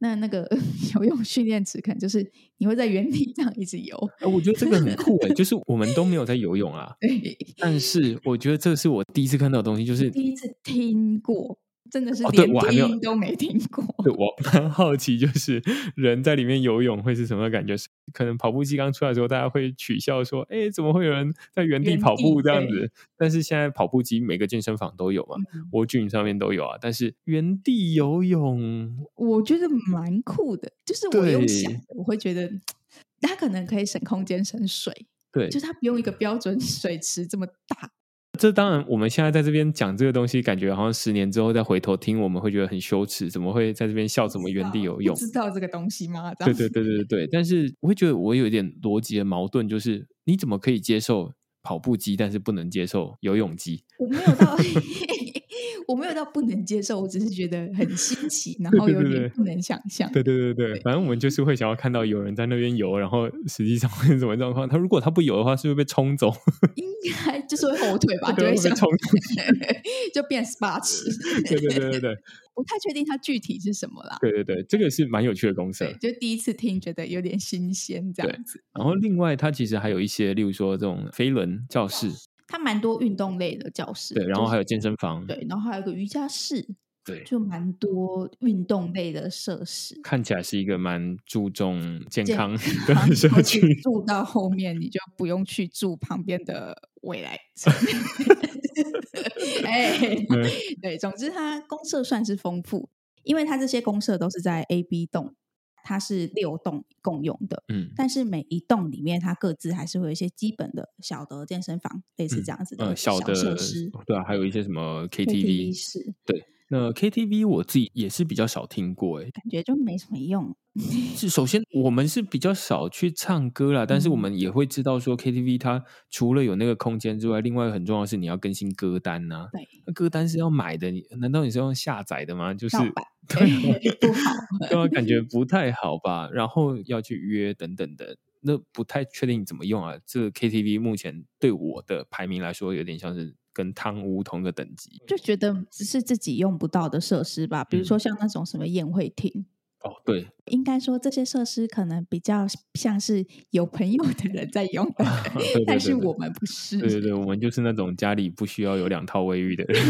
那那个 游泳训练池，可能就是你会在原地这样一直游。我觉得这个很酷诶，就是我们都没有在游泳啊。对。但是我觉得这是我第一次看到的东西，就是第一次听过。真的是连听都没听过。哦、对，我蛮好奇，就是人在里面游泳会是什么感觉？可能跑步机刚出来的时候，大家会取笑说：“哎，怎么会有人在原地跑步这样子？”但是现在跑步机每个健身房都有嘛，Wall Gym 上面都有啊。但是原地游泳，我觉得蛮酷的。就是我用想，我会觉得它可能可以省空间、省水。对，就是它不用一个标准水池这么大。这当然，我们现在在这边讲这个东西，感觉好像十年之后再回头听，我们会觉得很羞耻，怎么会在这边笑？怎么原地游泳？知道这个东西吗？对对对对对。但是我会觉得我有一点逻辑的矛盾，就是你怎么可以接受跑步机，但是不能接受游泳机？我没有到。我没有到不能接受，我只是觉得很新奇，然后有点不能想象。对对对对，对，反正我们就是会想要看到有人在那边游，然后实际上会是什么状况？他如果他不游的话，是不是被冲走？应该就是会后退吧，就会想冲，就变 SPA 池。对对对对对，不太确定它具体是什么啦。对对对，这个是蛮有趣的公设，就第一次听，觉得有点新鲜这样子。然后另外，它其实还有一些，例如说这种飞轮教室。它蛮多运动类的教室，对，然后还有健身房，对，然后还有个瑜伽室，对，就蛮多运动类的设施。看起来是一个蛮注重健康的社区。住到后面，你就不用去住旁边的未来。哎，对，总之它公社算是丰富，因为它这些公社都是在 A、B 栋。它是六栋共用的，嗯，但是每一栋里面它各自还是会有一些基本的小的健身房，类似这样子的小设施，对啊，还有一些什么 KTV 室，对，那 KTV 我自己也是比较少听过，哎，感觉就没什么用。是首先我们是比较少去唱歌啦，但是我们也会知道说 KTV 它除了有那个空间之外，另外很重要的是你要更新歌单呐，对，那歌单是要买的，你难道你是用下载的吗？就是。对，不好，对啊，感觉不太好吧？然后要去约等等的，那不太确定怎么用啊。这个 KTV 目前对我的排名来说，有点像是。跟汤屋同个等级，就觉得只是自己用不到的设施吧，比如说像那种什么宴会厅。哦，对，应该说这些设施可能比较像是有朋友的人在用的，对对对对，但是我们不是。对对对，我们就是那种家里不需要有两套卫浴的人。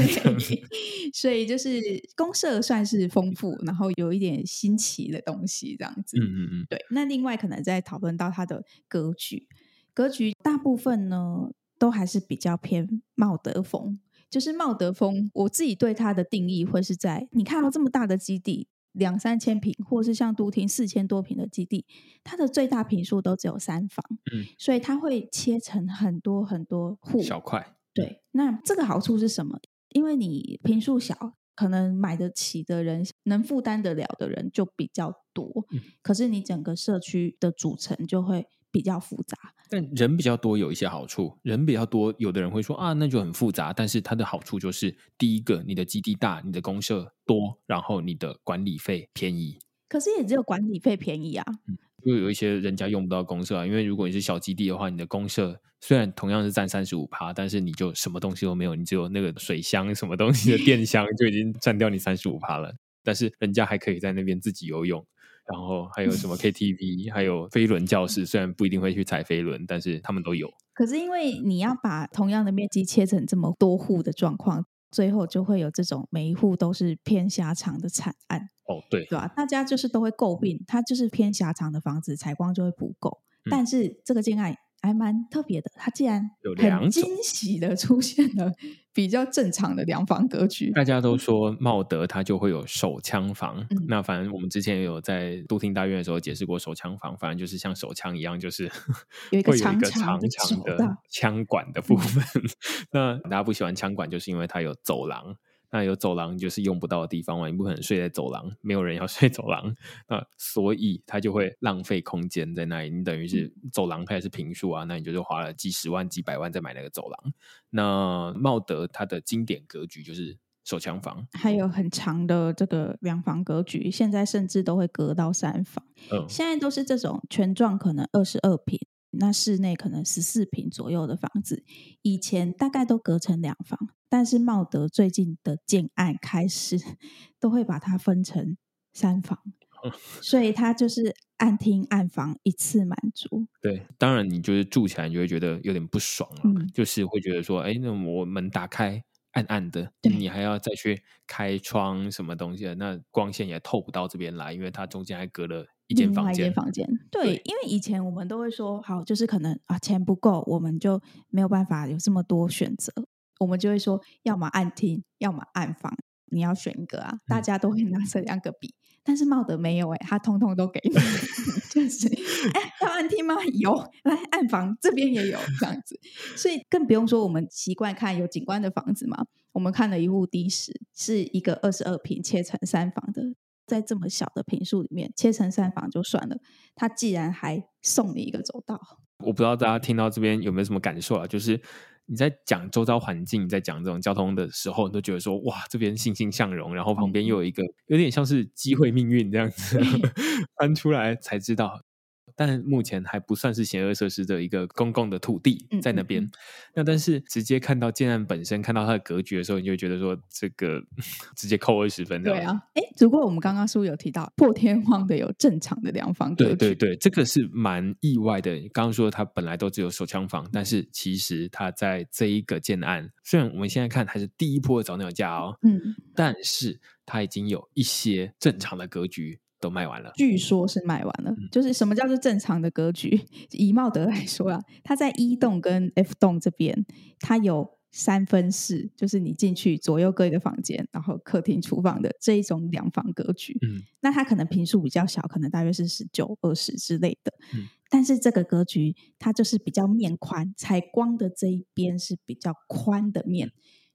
所以就是公社算是丰富，然后有一点新奇的东西这样子。嗯嗯嗯，对。那另外可能在讨论到它的格局，格局大部分呢。都还是比较偏茂德风，就是茂德风。我自己对它的定义会是在你看到这么大的基地，两三千平，或是像都厅四千多平的基地，它的最大坪数都只有三房，嗯，所以它会切成很多很多户小块。对，那这个好处是什么？因为你坪数小，可能买得起的人，能负担得了的人就比较多，嗯，可是你整个社区的组成就会。比较复杂，但人比较多有一些好处。人比较多，有的人会说啊，那就很复杂。但是它的好处就是，第一个，你的基地大，你的公社多，然后你的管理费便宜。可是也只有管理费便宜啊。嗯，因为有一些人家用不到公社啊。因为如果你是小基地的话，你的公社虽然同样是占三十五趴，但是你就什么东西都没有，你只有那个水箱什么东西的电箱就已经占掉你三十五趴了。但是人家还可以在那边自己游泳。然后还有什么 KTV，还有飞轮教室，虽然不一定会去踩飞轮，但是他们都有。可是因为你要把同样的面积切成这么多户的状况，最后就会有这种每一户都是偏狭长的惨案。哦，对，对吧？大家就是都会诟病，它就是偏狭长的房子，采光就会不够。嗯、但是这个建案。还蛮特别的，它竟然很惊喜的出现了比较正常的两房格局。大家都说茂德它就会有手枪房，嗯、那反正我们之前也有在都厅大院的时候解释过手枪房，反正就是像手枪一样，就是 有一个长长的枪管的部分。嗯、那大家不喜欢枪管，就是因为它有走廊。那有走廊就是用不到的地方嘛，你不可能睡在走廊，没有人要 睡走廊，那所以他就会浪费空间在那里。你等于是走廊还是平数啊？那你就是花了几十万、几百万在买那个走廊。那茂德它的经典格局就是手枪房，还有很长的这个两房格局，现在甚至都会隔到三房。嗯，现在都是这种全幢可能二十二平。那室内可能十四平左右的房子，以前大概都隔成两房，但是茂德最近的建案开始 都会把它分成三房，所以它就是按厅按房一次满足。对，当然你就是住起来你就会觉得有点不爽了，嗯、就是会觉得说，哎，那我门打开暗暗的，你还要再去开窗什么东西的，那光线也透不到这边来，因为它中间还隔了。一间房间，房间，对，对，因为以前我们都会说，好，就是可能啊，钱不够，我们就没有办法有这么多选择，我们就会说，要么暗厅，要么暗房，你要选一个啊，大家都会拿这两个比，嗯、但是茂德没有哎、欸，他通通都给你，就是哎，要暗厅吗？有，来暗房这边也有这样子，所以更不用说我们习惯看有景观的房子嘛，我们看了一户的士，是一个二十二平切成三房的。在这么小的平数里面切成三房就算了，他既然还送你一个走道，我不知道大家听到这边有没有什么感受啊？就是你在讲周遭环境，在讲这种交通的时候，你都觉得说哇，这边欣欣向荣，然后旁边又有一个有点像是机会命运这样子 翻出来才知道。但目前还不算是邪恶设施的一个公共的土地在那边。嗯嗯嗯，那但是直接看到建案本身，看到它的格局的时候，你就会觉得说这个 直接扣二十分。对啊，哎，如果我们刚刚是不是有提到破天荒的有正常的两房格局？对对对，这个是蛮意外的。刚刚说它本来都只有手枪房，但是其实它在这一个建案，虽然我们现在看还是第一波的早鸟价哦，嗯，但是它已经有一些正常的格局。都卖完了，据说是卖完了。嗯、就是什么叫做正常的格局？以茂德来说啊，它在一栋跟 F 栋这边，它有三分室，就是你进去左右各一个房间，然后客厅、厨房的这一种两房格局。嗯，那它可能平数比较小，可能大约是十九、二十之类的。嗯，但是这个格局它就是比较面宽，采光的这一边是比较宽的面，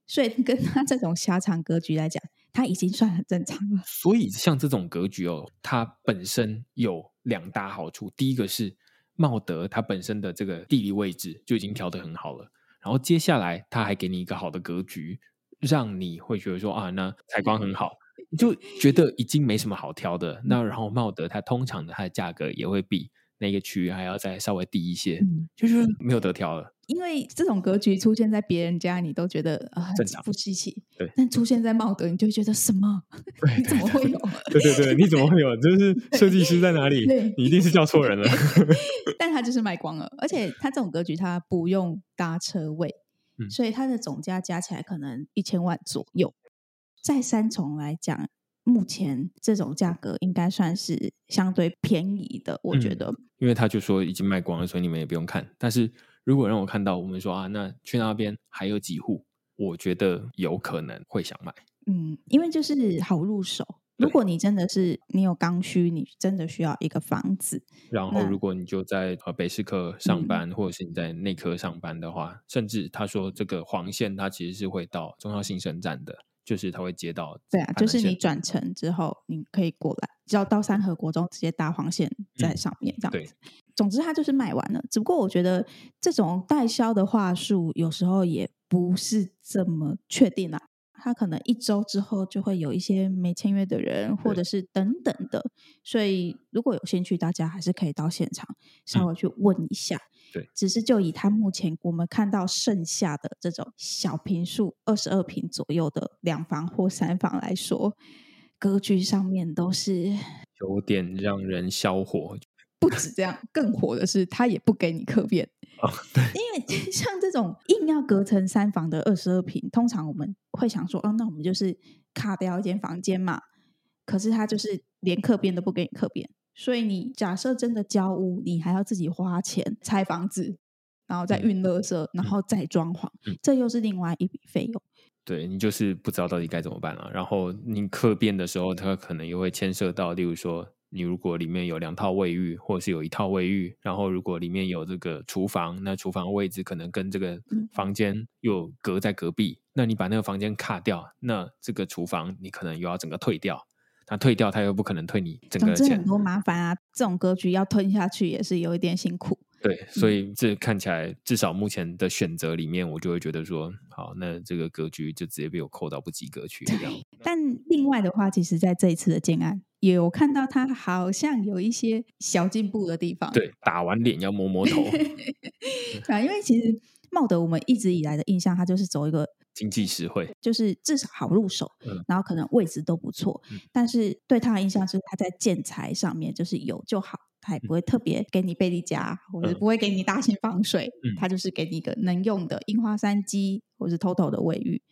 所以跟它这种狭长格局来讲。它已经算很正常了，所以像这种格局哦，它本身有两大好处。第一个是茂德它本身的这个地理位置就已经调得很好了，然后接下来它还给你一个好的格局，让你会觉得说啊，那采光很好。你就觉得已经没什么好挑的。那然后茂德它通常的它的价格也会比那个区域还要再稍微低一些，嗯、就是没有得挑了。因为这种格局出现在别人家，你都觉得啊、呃、不稀奇。对，但出现在茂德，你就会觉得什么？你怎么会有？对对对，你怎么会有？就是 设计师在哪里？你一定是叫错人了。但他就是卖光了，而且他这种格局他不用搭车位，嗯、所以他的总价加起来可能一千万左右。在三重来讲，目前这种价格应该算是相对便宜的，我觉得。嗯、因为他就说已经卖光了，所以你们也不用看。但是。如果让我看到，我们说啊，那去那边还有几户，我觉得有可能会想买。嗯，因为就是好入手。如果你真的是你有刚需，你真的需要一个房子，然后如果你就在呃北市科上班，嗯、或者是你在内科上班的话，甚至他说这个黄线它其实是会到中央新生站的，就是他会接到。对啊，就是你转乘之后你可以过来，只要到三河国中直接搭黄线在上面这样子。总之，它就是卖完了。只不过，我觉得这种代销的话术有时候也不是这么确定啦。他可能一周之后就会有一些没签约的人，或者是等等的。所以，如果有兴趣，大家还是可以到现场稍微去问一下。嗯、对，只是就以他目前我们看到剩下的这种小平数二十二平左右的两房或三房来说，格局上面都是有点让人消火。不止这样，更火的是，他也不给你客变。哦，对，因为像这种硬要隔成三房的二十二平，通常我们会想说，哦，那我们就是卡掉一间房间嘛。可是他就是连客变都不给你客变，所以你假设真的交屋，你还要自己花钱拆房子，然后再运垃圾，嗯、然后再装潢，嗯、这又是另外一笔费用。对，你就是不知道到底该怎么办了，啊。然后你客变的时候，它可能又会牵涉到，例如说。你如果里面有两套卫浴，或者是有一套卫浴，然后如果里面有这个厨房，那厨房位置可能跟这个房间又隔在隔壁，嗯、那你把那个房间卡掉，那这个厨房你可能又要整个退掉，那退掉他又不可能退你整个钱，多麻烦啊，这种格局要吞下去也是有一点辛苦。对，所以这看起来至少目前的选择里面，我就会觉得说，好，那这个格局就直接被我扣到不及格去。但另外的话，其实在这一次的建案。有看到他好像有一些小进步的地方。对，打完脸要摸摸头。啊，因为其实茂德我们一直以来的印象，他就是走一个经济实惠，就是至少好入手，嗯、然后可能位置都不错。嗯、但是对他的印象是他在建材上面就是有就好，他也不会特别给你贝利家，嗯、或者不会给你大型防水，嗯、他就是给你一个能用的樱花山鸡或是 TOTO 的卫浴。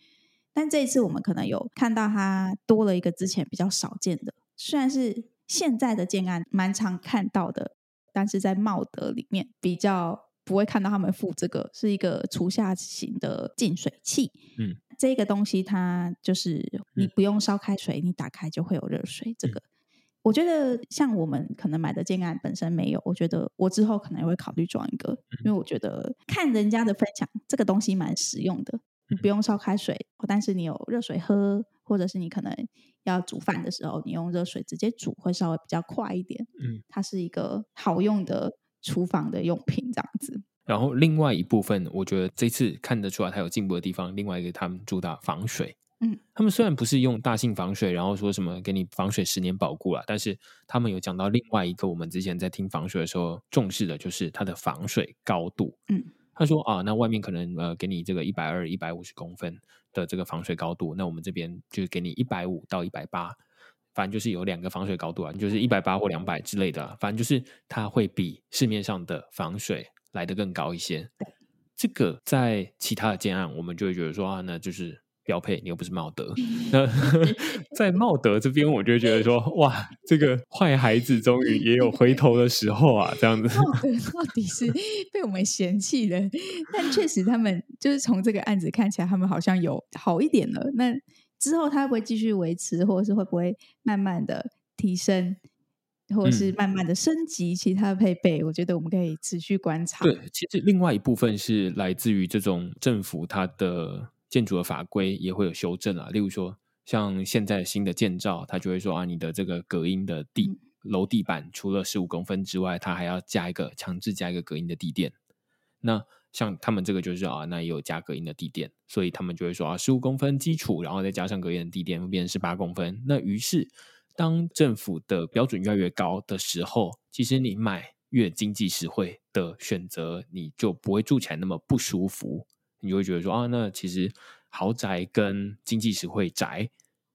但这一次我们可能有看到它多了一个之前比较少见的。虽然是现在的建案蛮常看到的，但是在茂德里面比较不会看到他们附这个，是一个厨下型的净水器。嗯，这个东西它就是你不用烧开水，嗯、你打开就会有热水。这个、嗯、我觉得像我们可能买的建案本身没有，我觉得我之后可能也会考虑装一个，嗯、因为我觉得看人家的分享，这个东西蛮实用的。你不用烧开水，但是你有热水喝，或者是你可能要煮饭的时候，你用热水直接煮会稍微比较快一点。嗯，它是一个好用的厨房的用品，这样子。然后另外一部分，我觉得这次看得出来它有进步的地方。另外一个，他们主打防水。嗯，他们虽然不是用大型防水，然后说什么给你防水十年保固啊，但是他们有讲到另外一个，我们之前在听防水的时候重视的就是它的防水高度。嗯。他说啊，那外面可能呃给你这个一百二、一百五十公分的这个防水高度，那我们这边就给你一百五到一百八，反正就是有两个防水高度啊，就是一百八或两百之类的，反正就是它会比市面上的防水来得更高一些。这个在其他的建案，我们就会觉得说啊，那就是。标配，你又不是茂德。那在茂德这边，我就觉得说，哇，这个坏孩子终于也有回头的时候啊，这样子。茂德到底是 被我们嫌弃的，但确实他们就是从这个案子看起来，他们好像有好一点了。那之后他会不会继续维持，或者是会不会慢慢的提升，或者是慢慢的升级其他的配备？嗯、我觉得我们可以持续观察。对，其实另外一部分是来自于这种政府它的。建筑的法规也会有修正啊，例如说，像现在新的建造，它就会说啊，你的这个隔音的地楼地板除了十五公分之外，它还要加一个强制加一个隔音的地垫。那像他们这个就是啊，那也有加隔音的地垫，所以他们就会说啊，十五公分基础，然后再加上隔音的地垫，会变成十八公分。那于是，当政府的标准越来越高的时候，其实你买越经济实惠的选择，你就不会住起来那么不舒服。你就会觉得说啊，那其实豪宅跟经济实惠宅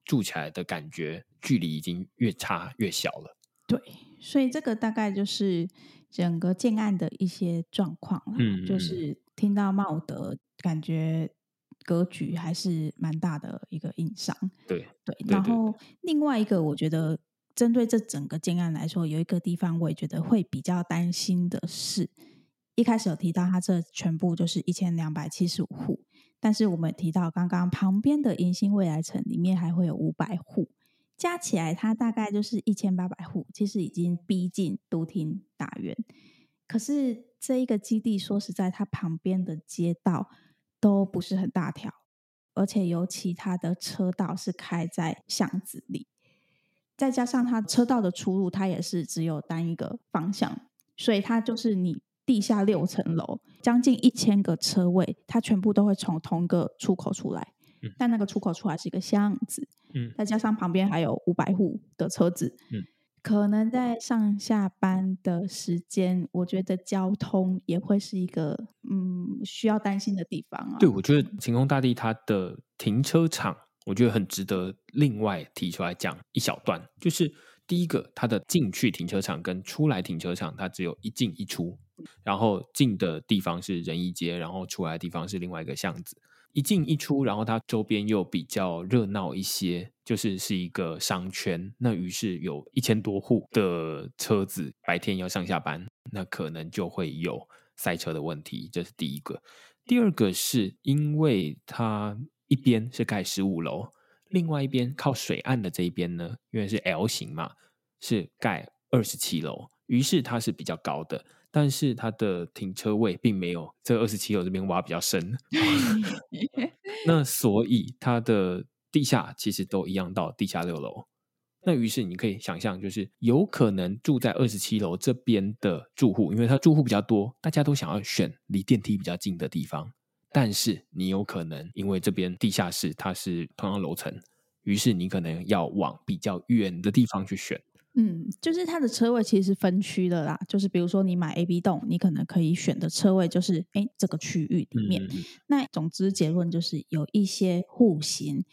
住起来的感觉距离已经越差越小了。对，所以这个大概就是。整个建案的一些状况，嗯，就是听到茂德，感觉格局还是蛮大的一个硬伤。对对，然后另外一个，我觉得针对这整个建案来说，有一个地方我也觉得会比较担心的是，一开始有提到它这全部就是一千两百七十五户，但是我们提到刚刚旁边的迎新未来城里面还会有五百户。加起来，它大概就是一千八百户，其实已经逼近都厅大院。可是这一个基地，说实在，它旁边的街道都不是很大条，而且尤其他的车道是开在巷子里，再加上它车道的出入，它也是只有单一个方向，所以它就是你地下六层楼，将近一千个车位，它全部都会从同一个出口出来。但那个出口出来是一个巷子，嗯，再加上旁边还有五百户的车子，嗯，可能在上下班的时间，我觉得交通也会是一个嗯需要担心的地方啊。对，我觉得晴空大地它的停车场，我觉得很值得另外提出来讲一小段，就是第一个，它的进去停车场跟出来停车场，它只有一进一出，然后进的地方是仁义街，然后出来的地方是另外一个巷子。一进一出，然后它周边又比较热闹一些，就是是一个商圈。那于是有一千多户的车子白天要上下班，那可能就会有塞车的问题。这是第一个。第二个是因为它一边是盖十五楼，另外一边靠水岸的这一边呢，因为是 L 型嘛，是盖二十七楼，于是它是比较高的。但是它的停车位并没有这二十七楼这边挖比较深，那所以它的地下其实都一样到地下六楼。那于是你可以想象，就是有可能住在二十七楼这边的住户，因为他住户比较多，大家都想要选离电梯比较近的地方。但是你有可能因为这边地下室它是同样楼层，于是你可能要往比较远的地方去选。嗯，就是它的车位其实是分区的啦，就是比如说你买 A、B 栋，你可能可以选的车位就是哎这个区域里面。那总之结论就是有一些户型，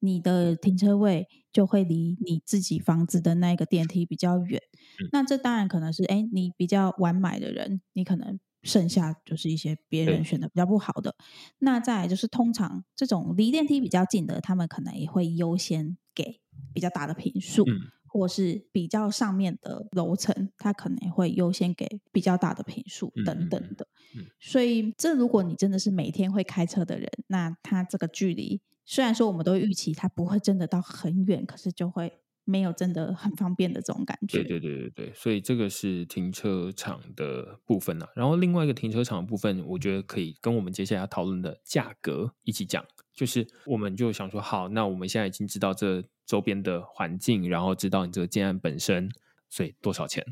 你的停车位就会离你自己房子的那个电梯比较远。嗯、那这当然可能是哎你比较晚买的人，你可能剩下就是一些别人选的比较不好的。嗯、那再来就是通常这种离电梯比较近的，他们可能也会优先给比较大的平数。嗯或是比较上面的楼层，它可能会优先给比较大的坪数等等的。嗯嗯嗯、所以，这如果你真的是每天会开车的人，那它这个距离虽然说我们都预期它不会真的到很远，可是就会没有真的很方便的这种感觉。对对对对对，所以这个是停车场的部分啊。然后另外一个停车场的部分，我觉得可以跟我们接下来要讨论的价格一起讲。就是我们就想说，好，那我们现在已经知道这周边的环境，然后知道你这个建案本身，所以多少钱？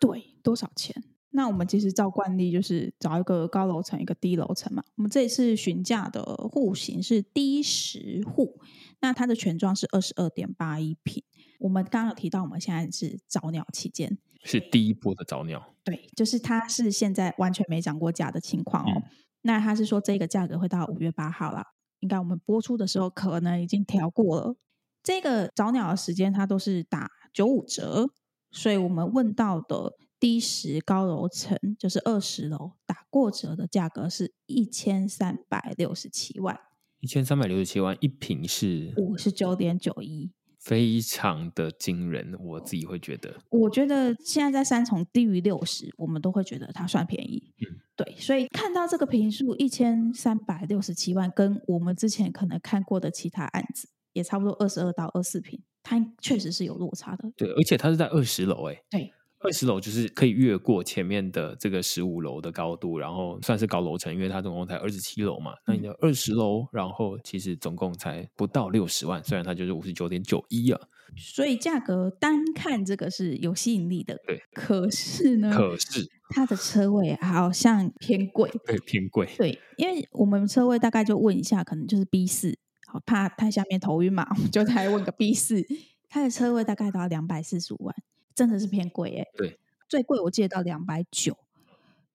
对，多少钱？那我们其实照惯例就是找一个高楼层，一个低楼层嘛。我们这一次询价的户型是低十户，那它的权状是二十二点八一平。我们刚刚有提到，我们现在是早鸟期间，是第一波的早鸟。对，就是它是现在完全没涨过价的情况哦。嗯、那他是说这个价格会到五月八号啦。应该我们播出的时候可能已经调过了，这个早鸟的时间它都是打九五折，所以我们问到的低十高楼层就是二十楼，打过折的价格是一千三百六十七万，一千三百六十七万一平是五十九点九一。非常的惊人，我自己会觉得。我觉得现在在三重低于六十，我们都会觉得它算便宜。嗯，对，所以看到这个平数一千三百六十七万，跟我们之前可能看过的其他案子也差不多二十二到二十四平，它确实是有落差的。对，而且它是在二十楼，哎，对。二十楼就是可以越过前面的这个十五楼的高度，然后算是高楼层，因为它总共才二十七楼嘛。那你的二十楼，然后其实总共才不到六十万，虽然它就是五十九点九一啊。所以价格单看这个是有吸引力的，对。可是呢？可是它的车位好像偏贵，对，偏贵。对，因为我们车位大概就问一下，可能就是 B 四，好怕太下面头晕嘛，我们就再问个 B 四，它的车位大概都要两百四十五万，真的是偏贵哎。对，最贵我记得到两百九，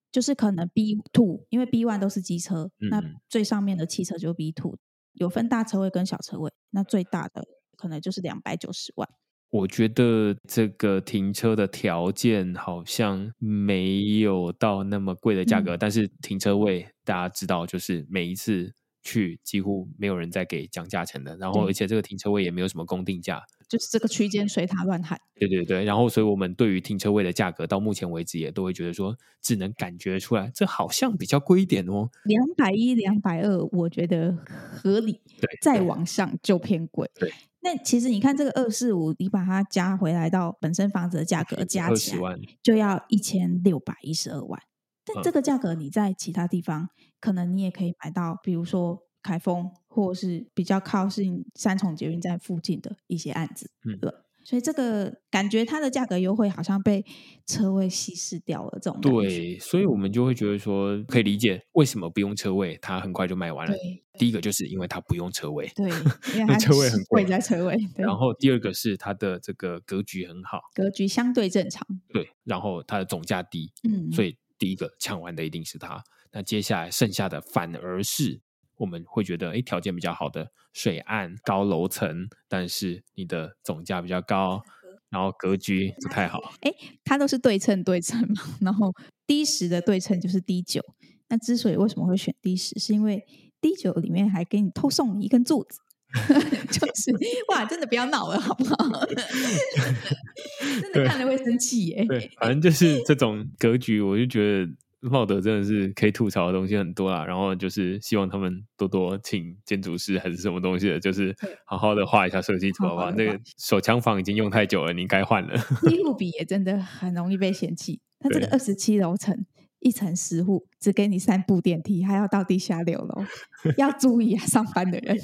就是可能 B two，因为 B one 都是机车，嗯、那最上面的汽车就是 B two，有分大车位跟小车位，那最大的可能就是两百九十万。我觉得这个停车的条件好像没有到那么贵的价格，嗯、但是停车位大家知道，就是每一次去几乎没有人再给讲价钱的，然后而且这个停车位也没有什么公定价，就是这个区间随他乱喊。对对对，然后所以我们对于停车位的价格到目前为止也都会觉得说，只能感觉出来，这好像比较贵一点哦。两百一、两百二，我觉得合理。对，再往上就偏贵。对。那其实你看这个二四五，你把它加回来到本身房子的价格加起来，就要一千六百一十二万。但这个价格你在其他地方，可能你也可以买到，比如说凯丰，或者是比较靠近三重捷运站附近的一些案子，嗯，对。所以这个感觉它的价格优惠好像被车位稀释掉了，这种对，所以我们就会觉得说可以理解为什么不用车位，它很快就卖完了。第一个就是因为它不用车位，对，因为 车位很贵，在车位。然后第二个是它的这个格局很好，格局相对正常。对，然后它的总价低，嗯，所以第一个抢完的一定是它。那接下来剩下的反而是。我们会觉得，哎，条件比较好的水岸高楼层，但是你的总价比较高，然后格局不太好。哎，它都是对称对称嘛，然后 D 十的对称就是 D 九。那之所以为什么会选 D 十，是因为 D 九里面还给你偷送你一根柱子，就是哇，真的不要闹了，好不好？真的看了会生气耶。对，反正就是这种格局，我就觉得。茂德真的是可以吐槽的东西很多啦，然后就是希望他们多多请建筑师还是什么东西的，就是好好的画一下设计图吧。那个手枪房已经用太久了，你该换了。积户比也真的很容易被嫌弃。他这个二十七楼层，一层十户，只给你三部电梯，还要到地下六楼，要注意啊，上班的人。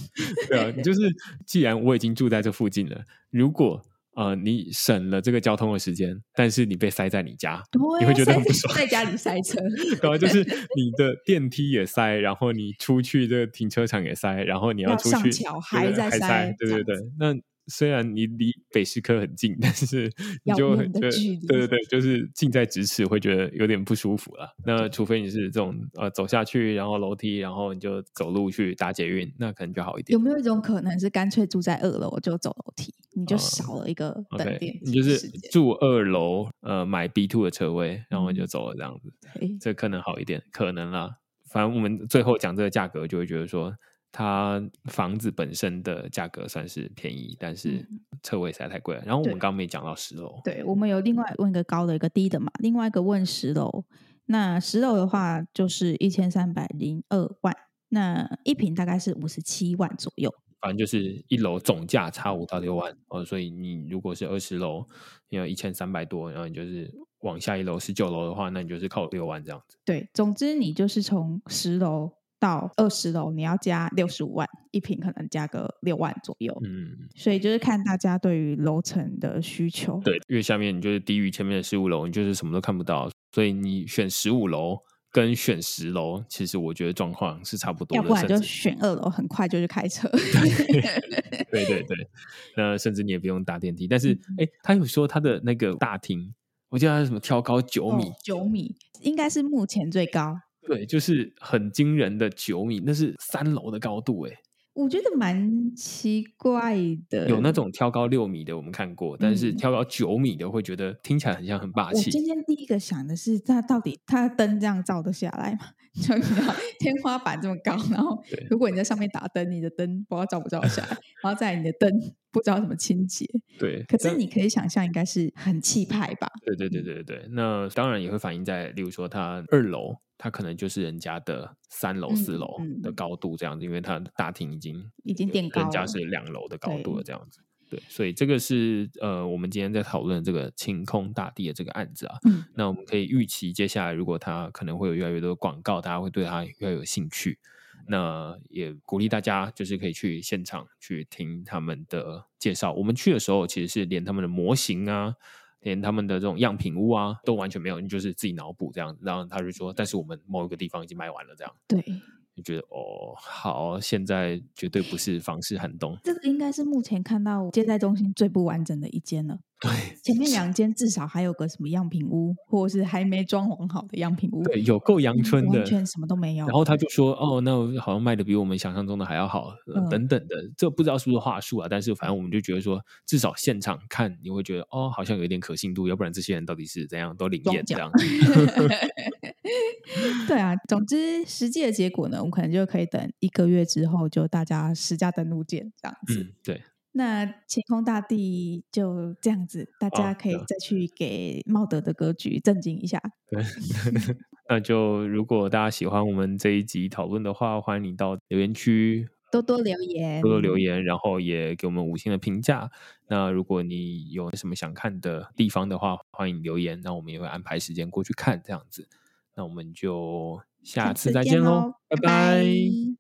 对啊，就是既然我已经住在这附近了，如果。呃，你省了这个交通的时间，但是你被塞在你家，你会觉得很不爽。在家里塞车，然后就是你的电梯也塞，然后你出去这个停车场也塞，然后你要出去要还在，塞，对对对，那。虽然你离北师科很近，但是 你就会觉得对对对，就是近在咫尺，会觉得有点不舒服了。那除非你是这种呃走下去，然后楼梯，然后你就走路去搭捷运，那可能就好一点。有没有一种可能是干脆住在二楼就走楼梯，你就少了一个等电梯、你就是住二楼，呃，买 B two 的车位，然后就走了这样子，嗯、这可能好一点，可能啦。反正我们最后讲这个价格，就会觉得说。它房子本身的价格算是便宜，但是车位实在太贵了。然后我们刚刚没讲到十楼，对，我们有另外问一个高的，一个低的嘛。另外一个问十楼，那十楼的话就是一千三百零二万，那一平大概是五十七万左右。反正就是一楼总价差五到六万哦，所以你如果是二十楼，你要一千三百多，然后你就是往下一楼十九楼的话，那你就是靠六万这样子。对，总之你就是从十楼。到二十楼，你要加六十五万一平，可能加个六万左右。嗯，所以就是看大家对于楼层的需求。对，越下面你就是低于前面的十五楼，你就是什么都看不到。所以你选十五楼跟选十楼，其实我觉得状况是差不多的。要不然就选二楼，很快就去开车。对对对，那甚至你也不用搭电梯。但是，哎、嗯，他有说他的那个大厅，我记得他是什么挑高九米，九、哦、米应该是目前最高。对，就是很惊人的九米，那是三楼的高度哎，我觉得蛮奇怪的。有那种挑高六米的，我们看过，但是挑高九米的，会觉得听起来很像很霸气。我今天第一个想的是，它到底它灯这样照得下来吗？就你知道天花板这么高，然后 如果你在上面打灯，你的灯不知道照不照得下来，然后再你的灯不知道怎么清洁。对，可是你可以想象，应该是很气派吧？对对对对对，那当然也会反映在，例如说它二楼。它可能就是人家的三楼、四楼的高度这样子，嗯嗯、因为它大厅已经已经垫高了，人家是两楼的高度了这样子。对，对，所以这个是呃，我们今天在讨论这个晴空大地的这个案子啊。嗯，那我们可以预期，接下来如果它可能会有越来越多的广告，大家会对它越来越有兴趣。那也鼓励大家，就是可以去现场去听他们的介绍。我们去的时候，其实是连他们的模型啊。连他们的这种样品屋啊都完全没有，你就是自己脑补这样。然后他就说，但是我们某一个地方已经卖完了，这样。对。你觉得哦，好，现在绝对不是房市寒冬。这个应该是目前看到接待中心最不完整的一间了。对，前面两间至少还有个什么样品屋，或者是还没装潢好的样品屋。对，有够阳春的，完全什么都没有。然后他就说：“哦，那好像卖的比我们想象中的还要好，嗯、等等的。”这不知道是不是话术啊？但是反正我们就觉得说，至少现场看你会觉得哦，好像有一点可信度。要不然这些人到底是怎样都灵验这样。对啊，总之实际的结果呢，我们可能就可以等一个月之后，就大家实价登录见这样子。嗯，对。那晴空大地就这样子，大家可以再去给茂德的格局震惊一下。对，那就如果大家喜欢我们这一集讨论的话，欢迎你到留言区多多留言，多多留言，然后也给我们五星的评价。那如果你有什么想看的地方的话，欢迎留言，那我们也会安排时间过去看这样子。那我们就下次再见喽，拜拜。拜拜。